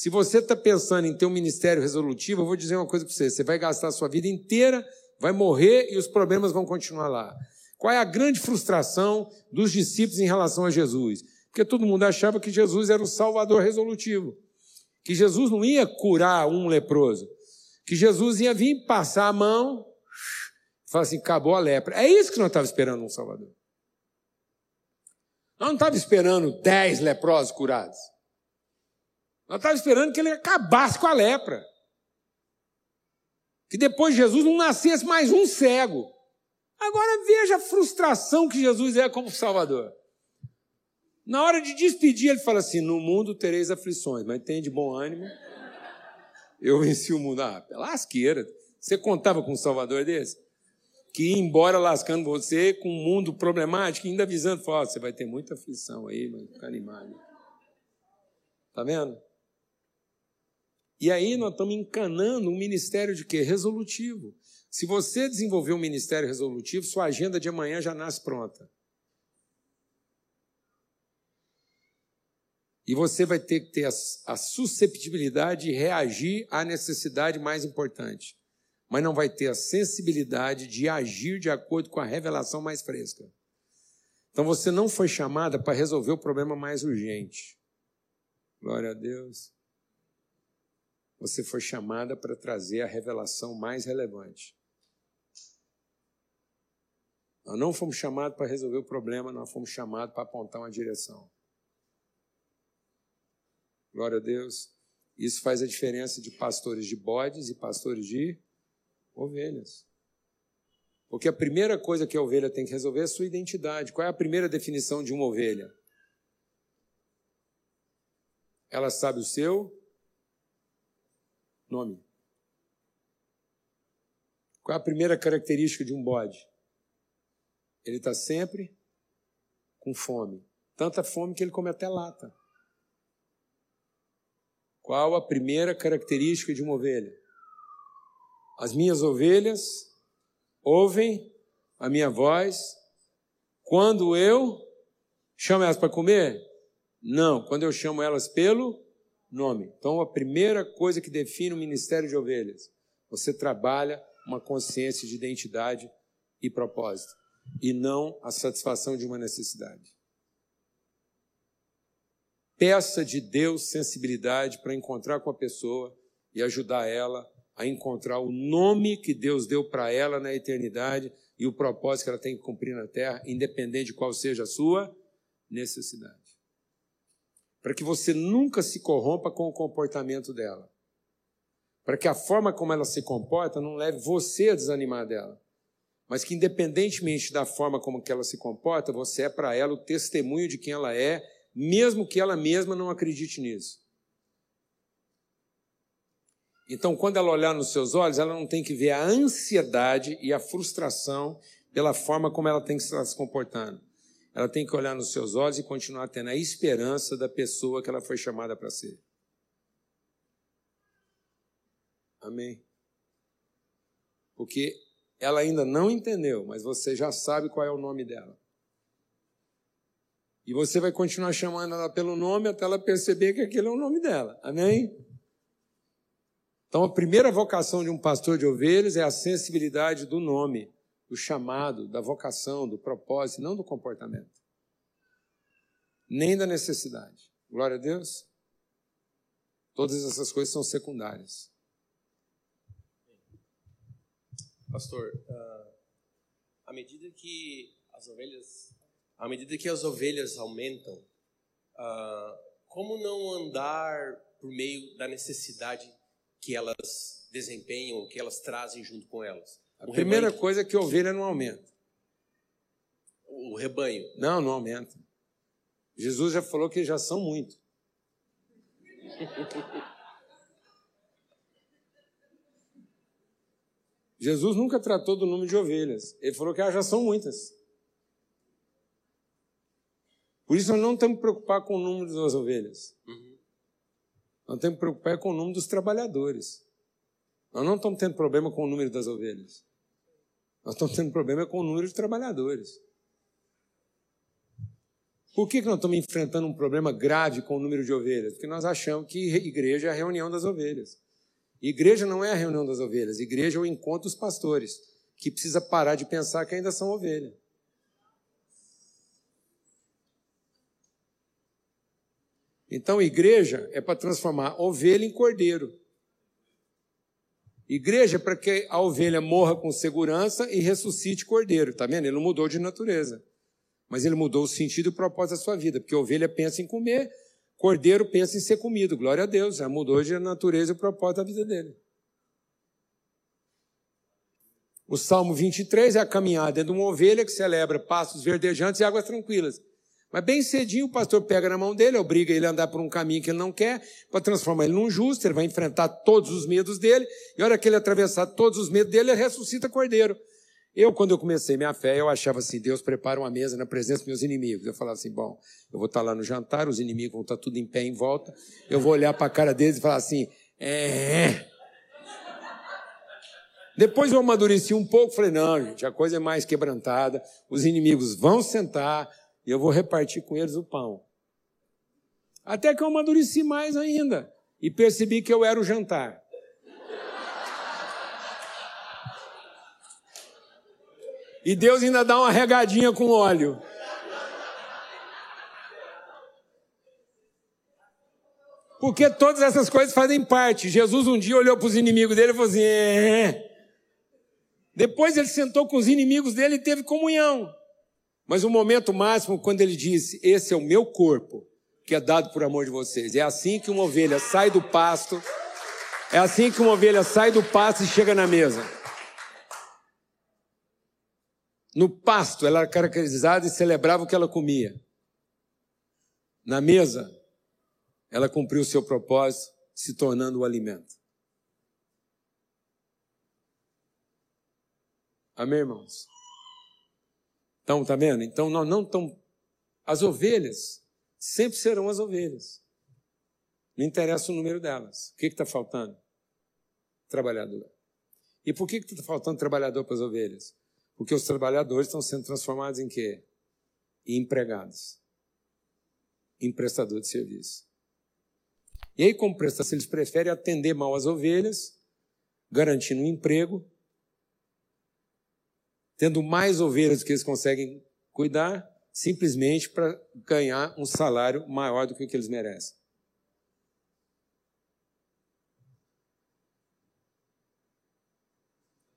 [SPEAKER 1] Se você está pensando em ter um ministério resolutivo, eu vou dizer uma coisa para você: você vai gastar a sua vida inteira, vai morrer e os problemas vão continuar lá. Qual é a grande frustração dos discípulos em relação a Jesus? Porque todo mundo achava que Jesus era o salvador resolutivo, que Jesus não ia curar um leproso, que Jesus ia vir passar a mão e falar assim: acabou a lepra. É isso que nós estávamos esperando um salvador. Nós não estávamos esperando dez leprosos curados. Nós estávamos esperando que ele acabasse com a lepra. Que depois de Jesus não nascesse mais um cego. Agora veja a frustração que Jesus é como Salvador. Na hora de despedir, ele fala assim: No mundo tereis aflições, mas tem de bom ânimo. Eu venci o mundo. Ah, lasqueira. Você contava com um Salvador desse? Que ia embora lascando você com um mundo problemático, ainda avisando: fala, você vai ter muita aflição aí, mas fica animado. Tá vendo? E aí nós estamos encanando um ministério de quê? Resolutivo. Se você desenvolver um ministério resolutivo, sua agenda de amanhã já nasce pronta. E você vai ter que ter a, a susceptibilidade de reagir à necessidade mais importante. Mas não vai ter a sensibilidade de agir de acordo com a revelação mais fresca. Então você não foi chamada para resolver o problema mais urgente. Glória a Deus. Você foi chamada para trazer a revelação mais relevante. Nós não fomos chamados para resolver o problema, nós fomos chamados para apontar uma direção. Glória a Deus. Isso faz a diferença de pastores de bodes e pastores de ovelhas. Porque a primeira coisa que a ovelha tem que resolver é a sua identidade. Qual é a primeira definição de uma ovelha? Ela sabe o seu nome. Qual é a primeira característica de um bode? Ele está sempre com fome. Tanta fome que ele come até lata. Qual a primeira característica de uma ovelha? As minhas ovelhas ouvem a minha voz quando eu chamo elas para comer? Não, quando eu chamo elas pelo nome. Então, a primeira coisa que define o ministério de ovelhas, você trabalha uma consciência de identidade e propósito e não a satisfação de uma necessidade. Peça de Deus sensibilidade para encontrar com a pessoa e ajudar ela a encontrar o nome que Deus deu para ela na eternidade e o propósito que ela tem que cumprir na terra, independente de qual seja a sua necessidade. Para que você nunca se corrompa com o comportamento dela. Para que a forma como ela se comporta não leve você a desanimar dela mas que independentemente da forma como que ela se comporta, você é para ela o testemunho de quem ela é, mesmo que ela mesma não acredite nisso. Então, quando ela olhar nos seus olhos, ela não tem que ver a ansiedade e a frustração pela forma como ela tem que estar se comportando. Ela tem que olhar nos seus olhos e continuar tendo a esperança da pessoa que ela foi chamada para ser. Amém? Porque ela ainda não entendeu, mas você já sabe qual é o nome dela. E você vai continuar chamando ela pelo nome até ela perceber que aquele é o nome dela. Amém? Então, a primeira vocação de um pastor de ovelhas é a sensibilidade do nome, do chamado, da vocação, do propósito, não do comportamento. Nem da necessidade. Glória a Deus. Todas essas coisas são secundárias.
[SPEAKER 5] Pastor, uh, à medida que as ovelhas, à medida que as ovelhas aumentam, uh, como não andar por meio da necessidade que elas desempenham, que elas trazem junto com elas?
[SPEAKER 1] A o primeira rebanho, coisa é que a ovelha não aumenta.
[SPEAKER 5] O rebanho?
[SPEAKER 1] Não, não aumenta. Jesus já falou que já são muito. Jesus nunca tratou do número de ovelhas. Ele falou que já são muitas. Por isso nós não temos que preocupar com o número das ovelhas. Uhum. Nós temos que preocupar com o número dos trabalhadores. Nós não estamos tendo problema com o número das ovelhas. Nós estamos tendo problema com o número de trabalhadores. Por que, que nós estamos enfrentando um problema grave com o número de ovelhas? Porque nós achamos que igreja é a reunião das ovelhas. Igreja não é a reunião das ovelhas, igreja é o encontro dos pastores, que precisa parar de pensar que ainda são ovelha. Então, igreja é para transformar ovelha em cordeiro. Igreja é para que a ovelha morra com segurança e ressuscite cordeiro. Está vendo? Ele não mudou de natureza. Mas ele mudou o sentido e o propósito da sua vida. Porque ovelha pensa em comer, Cordeiro pensa em ser comido. Glória a Deus, já mudou de natureza e o propósito da vida dele. O Salmo 23 é a caminhada de uma ovelha que celebra pastos verdejantes e águas tranquilas. Mas bem cedinho o pastor pega na mão dele, obriga ele a andar por um caminho que ele não quer, para transformar ele num justo, ele vai enfrentar todos os medos dele, e hora que ele atravessar todos os medos dele, ele ressuscita cordeiro. Eu, quando eu comecei minha fé, eu achava assim, Deus prepara uma mesa na presença dos meus inimigos. Eu falava assim, bom, eu vou estar lá no jantar, os inimigos vão estar tudo em pé em volta, eu vou olhar para a cara deles e falar assim, é... Depois eu amadureci um pouco, falei, não, gente, a coisa é mais quebrantada, os inimigos vão sentar e eu vou repartir com eles o pão. Até que eu amadureci mais ainda e percebi que eu era o jantar. E Deus ainda dá uma regadinha com óleo. Porque todas essas coisas fazem parte. Jesus um dia olhou para os inimigos dele e falou assim: é. Depois ele sentou com os inimigos dele e teve comunhão. Mas o momento máximo, quando ele disse: Esse é o meu corpo, que é dado por amor de vocês. É assim que uma ovelha sai do pasto. É assim que uma ovelha sai do pasto e chega na mesa. No pasto, ela era caracterizada e celebrava o que ela comia. Na mesa, ela cumpriu o seu propósito, se tornando o alimento. Amém, irmãos? Então, tá vendo? Então, nós não estamos. As ovelhas sempre serão as ovelhas. Não interessa o número delas. O que está faltando? Trabalhador. E por que está faltando trabalhador para as ovelhas? Porque os trabalhadores estão sendo transformados em quê? Em empregados. Em prestador de serviço. E aí, como prestador, eles preferem atender mal as ovelhas, garantindo um emprego, tendo mais ovelhas do que eles conseguem cuidar, simplesmente para ganhar um salário maior do que o que eles merecem.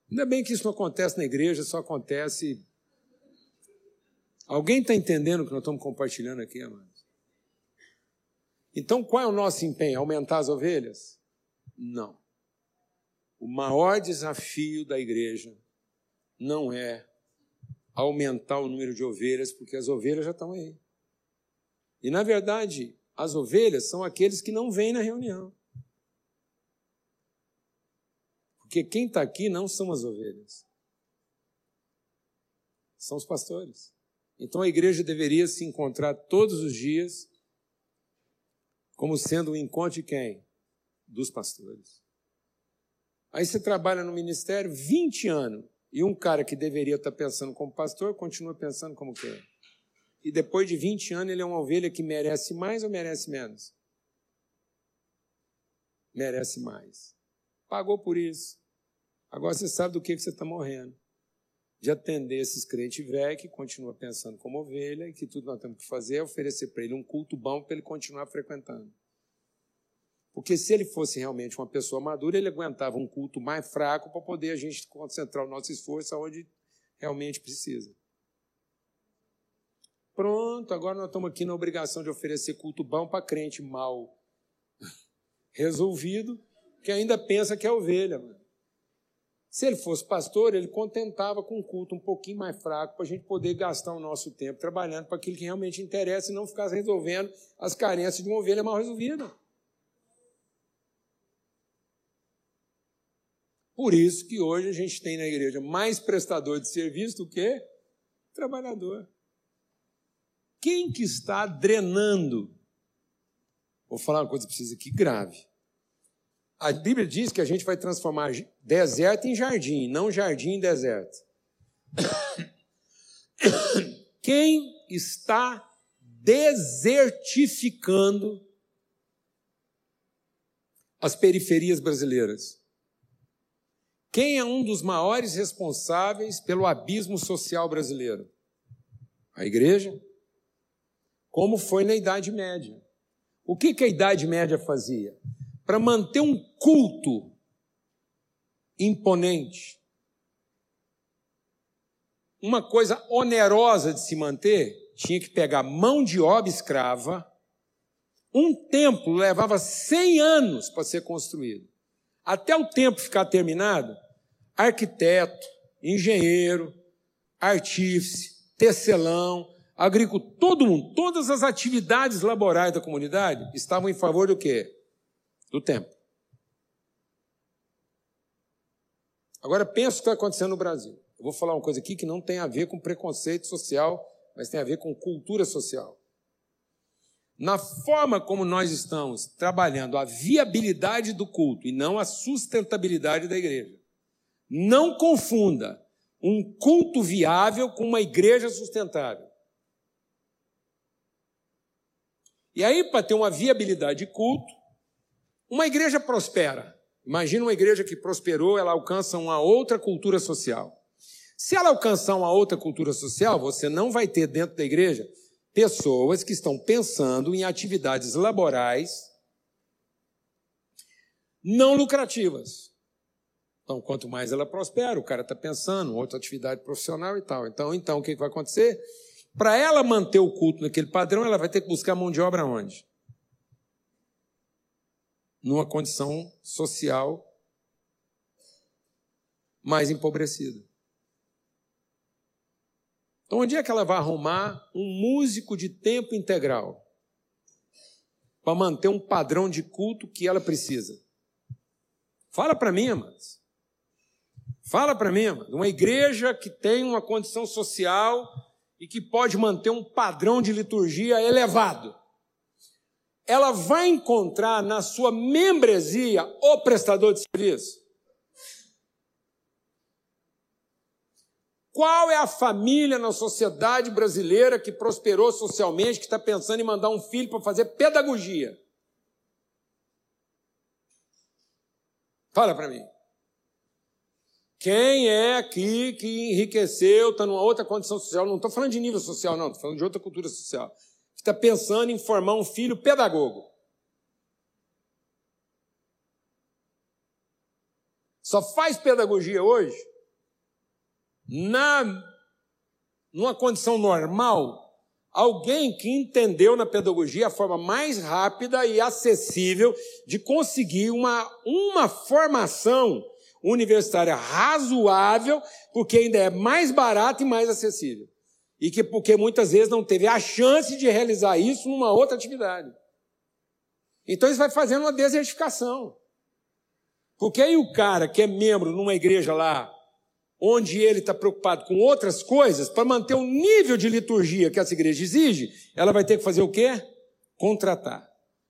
[SPEAKER 1] Ainda bem que isso não acontece na igreja, só acontece. Alguém está entendendo o que nós estamos compartilhando aqui, amados? Então, qual é o nosso empenho? Aumentar as ovelhas? Não. O maior desafio da igreja não é aumentar o número de ovelhas, porque as ovelhas já estão aí. E, na verdade, as ovelhas são aqueles que não vêm na reunião. Porque quem está aqui não são as ovelhas, são os pastores. Então a igreja deveria se encontrar todos os dias como sendo um encontro de quem? Dos pastores. Aí você trabalha no ministério 20 anos e um cara que deveria estar pensando como pastor continua pensando como quem? E depois de 20 anos ele é uma ovelha que merece mais ou merece menos? Merece mais. Pagou por isso. Agora você sabe do que você está morrendo. De atender esses crentes velhos que continuam pensando como ovelha e que tudo nós temos que fazer é oferecer para ele um culto bom para ele continuar frequentando. Porque se ele fosse realmente uma pessoa madura, ele aguentava um culto mais fraco para poder a gente concentrar o nosso esforço onde realmente precisa. Pronto, agora nós estamos aqui na obrigação de oferecer culto bom para crente mal resolvido, que ainda pensa que é ovelha. Se ele fosse pastor, ele contentava com um culto um pouquinho mais fraco para a gente poder gastar o nosso tempo trabalhando para aquilo que realmente interessa e não ficar resolvendo as carências de uma ovelha mal resolvida. Por isso que hoje a gente tem na igreja mais prestador de serviço do que trabalhador. Quem que está drenando? Vou falar uma coisa para vocês aqui grave. A Bíblia diz que a gente vai transformar deserto em jardim, não jardim em deserto. Quem está desertificando as periferias brasileiras? Quem é um dos maiores responsáveis pelo abismo social brasileiro? A igreja. Como foi na Idade Média. O que, que a Idade Média fazia? para manter um culto imponente, uma coisa onerosa de se manter, tinha que pegar mão de obra escrava. Um templo levava 100 anos para ser construído. Até o templo ficar terminado, arquiteto, engenheiro, artífice, tecelão, agricultor, todo mundo, todas as atividades laborais da comunidade estavam em favor do quê? do tempo. Agora pensa o que está acontecendo no Brasil. Eu vou falar uma coisa aqui que não tem a ver com preconceito social, mas tem a ver com cultura social. Na forma como nós estamos trabalhando a viabilidade do culto e não a sustentabilidade da igreja. Não confunda um culto viável com uma igreja sustentável. E aí, para ter uma viabilidade de culto, uma igreja prospera. Imagina uma igreja que prosperou, ela alcança uma outra cultura social. Se ela alcançar uma outra cultura social, você não vai ter dentro da igreja pessoas que estão pensando em atividades laborais não lucrativas. Então, quanto mais ela prospera, o cara está pensando outra atividade profissional e tal. Então, então o que vai acontecer? Para ela manter o culto naquele padrão, ela vai ter que buscar mão de obra onde? numa condição social mais empobrecida. Então, onde é que ela vai arrumar um músico de tempo integral para manter um padrão de culto que ela precisa? Fala para mim, amados. Fala para mim, amados. Uma igreja que tem uma condição social e que pode manter um padrão de liturgia elevado ela vai encontrar na sua membresia o prestador de serviço? Qual é a família na sociedade brasileira que prosperou socialmente, que está pensando em mandar um filho para fazer pedagogia? Fala para mim. Quem é aqui que enriqueceu, está numa outra condição social? Não estou falando de nível social, não, estou falando de outra cultura social está pensando em formar um filho pedagogo. Só faz pedagogia hoje na numa condição normal alguém que entendeu na pedagogia a forma mais rápida e acessível de conseguir uma, uma formação universitária razoável, porque ainda é mais barato e mais acessível e que porque muitas vezes não teve a chance de realizar isso numa outra atividade. Então isso vai fazendo uma desertificação. Porque aí o cara que é membro numa igreja lá, onde ele está preocupado com outras coisas, para manter o nível de liturgia que essa igreja exige, ela vai ter que fazer o quê? Contratar.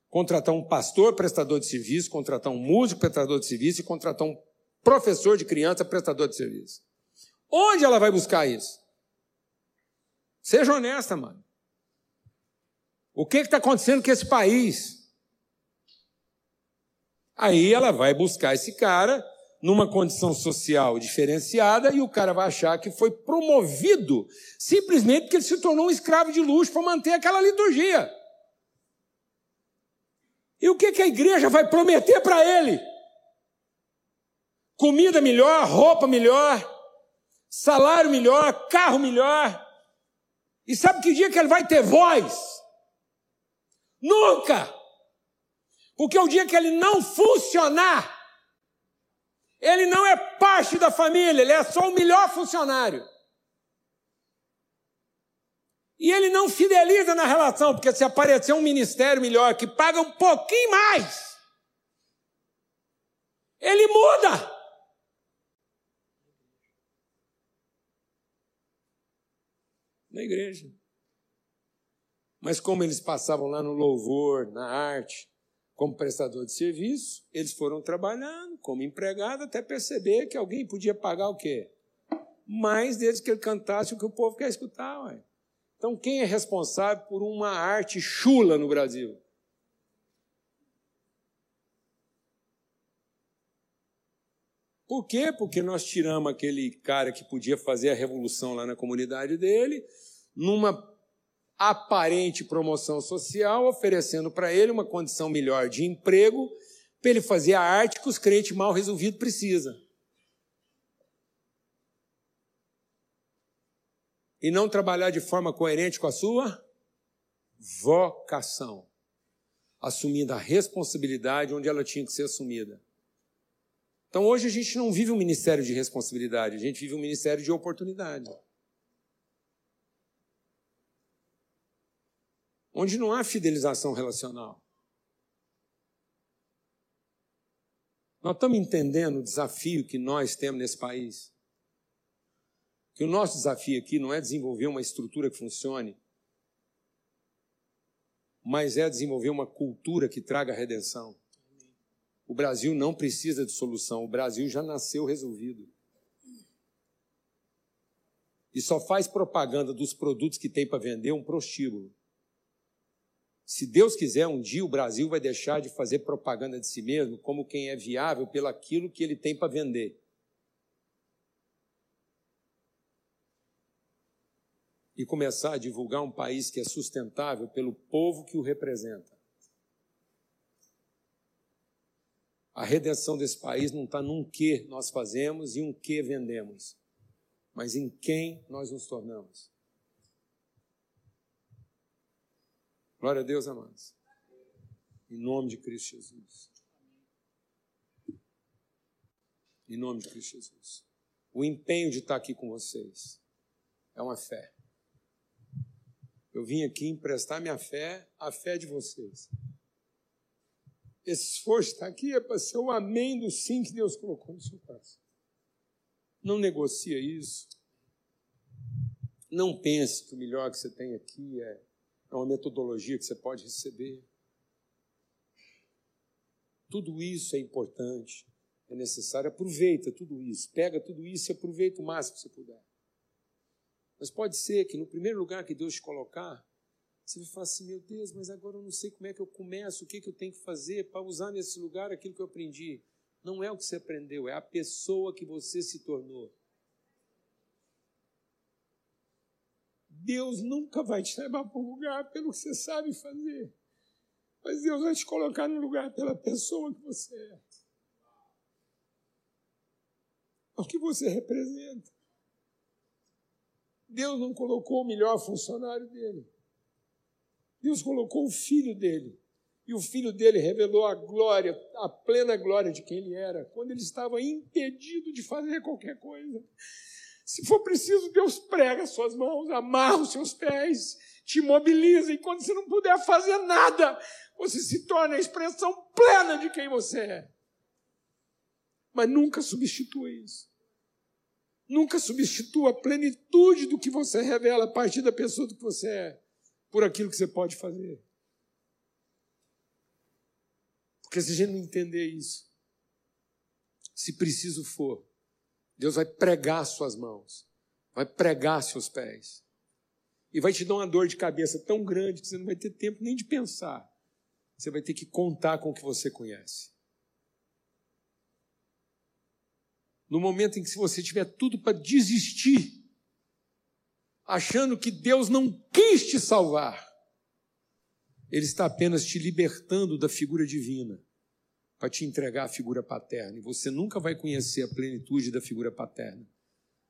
[SPEAKER 1] Contratar um pastor prestador de serviço, contratar um músico prestador de serviço e contratar um professor de criança prestador de serviço. Onde ela vai buscar isso? Seja honesta, mano. O que está acontecendo com esse país? Aí ela vai buscar esse cara numa condição social diferenciada e o cara vai achar que foi promovido simplesmente porque ele se tornou um escravo de luxo para manter aquela liturgia. E o que, que a igreja vai prometer para ele? Comida melhor, roupa melhor, salário melhor, carro melhor. E sabe que dia que ele vai ter voz? Nunca! Porque o dia que ele não funcionar, ele não é parte da família, ele é só o melhor funcionário. E ele não fideliza na relação, porque se aparecer um ministério melhor que paga um pouquinho mais, ele muda. Na igreja. Mas como eles passavam lá no louvor, na arte, como prestador de serviço, eles foram trabalhando como empregado até perceber que alguém podia pagar o quê? Mais desde que ele cantasse o que o povo quer escutar. Ué. Então, quem é responsável por uma arte chula no Brasil? Por quê? Porque nós tiramos aquele cara que podia fazer a revolução lá na comunidade dele, numa aparente promoção social, oferecendo para ele uma condição melhor de emprego, para ele fazer a arte que os crentes mal resolvidos precisam. e não trabalhar de forma coerente com a sua vocação, assumindo a responsabilidade onde ela tinha que ser assumida. Então hoje a gente não vive um ministério de responsabilidade, a gente vive um ministério de oportunidade. Onde não há fidelização relacional. Nós estamos entendendo o desafio que nós temos nesse país que o nosso desafio aqui não é desenvolver uma estrutura que funcione, mas é desenvolver uma cultura que traga redenção. O Brasil não precisa de solução, o Brasil já nasceu resolvido. E só faz propaganda dos produtos que tem para vender um prostíbulo. Se Deus quiser, um dia o Brasil vai deixar de fazer propaganda de si mesmo como quem é viável pelo aquilo que ele tem para vender. e começar a divulgar um país que é sustentável pelo povo que o representa. A redenção desse país não está num que nós fazemos e um que vendemos, mas em quem nós nos tornamos. Glória a Deus, amados. Em nome de Cristo Jesus. Em nome de Cristo Jesus. O empenho de estar aqui com vocês é uma fé. Eu vim aqui emprestar minha fé, a fé de vocês. Esse esforço está aqui é para ser o amém do sim que Deus colocou no seu coração. Não negocia isso. Não pense que o melhor que você tem aqui é, é uma metodologia que você pode receber. Tudo isso é importante, é necessário. Aproveita tudo isso, pega tudo isso e aproveita o máximo que você puder. Mas pode ser que no primeiro lugar que Deus te colocar, você vai falar assim: meu Deus, mas agora eu não sei como é que eu começo, o que, que eu tenho que fazer para usar nesse lugar aquilo que eu aprendi. Não é o que você aprendeu, é a pessoa que você se tornou. Deus nunca vai te levar para um lugar pelo que você sabe fazer. Mas Deus vai te colocar no lugar pela pessoa que você é. O que você representa. Deus não colocou o melhor funcionário dele. Deus colocou o filho dele. E o filho dele revelou a glória, a plena glória de quem ele era, quando ele estava impedido de fazer qualquer coisa. Se for preciso, Deus prega suas mãos, amarra os seus pés, te mobiliza, e quando você não puder fazer nada, você se torna a expressão plena de quem você é. Mas nunca substitua isso. Nunca substitua a plenitude do que você revela a partir da pessoa do que você é por aquilo que você pode fazer. Porque se a gente não entender isso, se preciso for, Deus vai pregar suas mãos, vai pregar seus pés. E vai te dar uma dor de cabeça tão grande que você não vai ter tempo nem de pensar. Você vai ter que contar com o que você conhece. no momento em que você tiver tudo para desistir, achando que Deus não quis te salvar, Ele está apenas te libertando da figura divina para te entregar a figura paterna. E você nunca vai conhecer a plenitude da figura paterna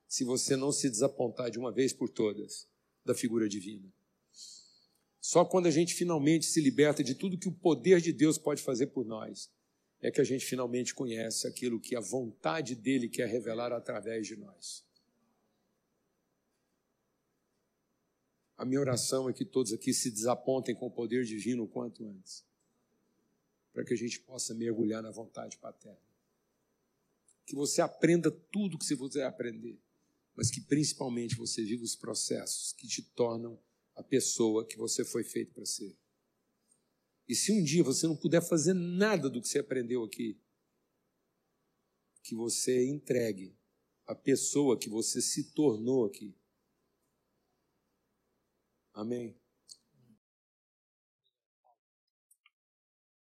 [SPEAKER 1] se você não se desapontar de uma vez por todas da figura divina. Só quando a gente finalmente se liberta de tudo que o poder de Deus pode fazer por nós, é que a gente finalmente conhece aquilo que a vontade dele quer revelar através de nós. A minha oração é que todos aqui se desapontem com o poder divino o quanto antes, para que a gente possa mergulhar na vontade paterna. Que você aprenda tudo que você puder aprender, mas que principalmente você viva os processos que te tornam a pessoa que você foi feito para ser. E se um dia você não puder fazer nada do que você aprendeu aqui, que você entregue a pessoa que você se tornou aqui. Amém.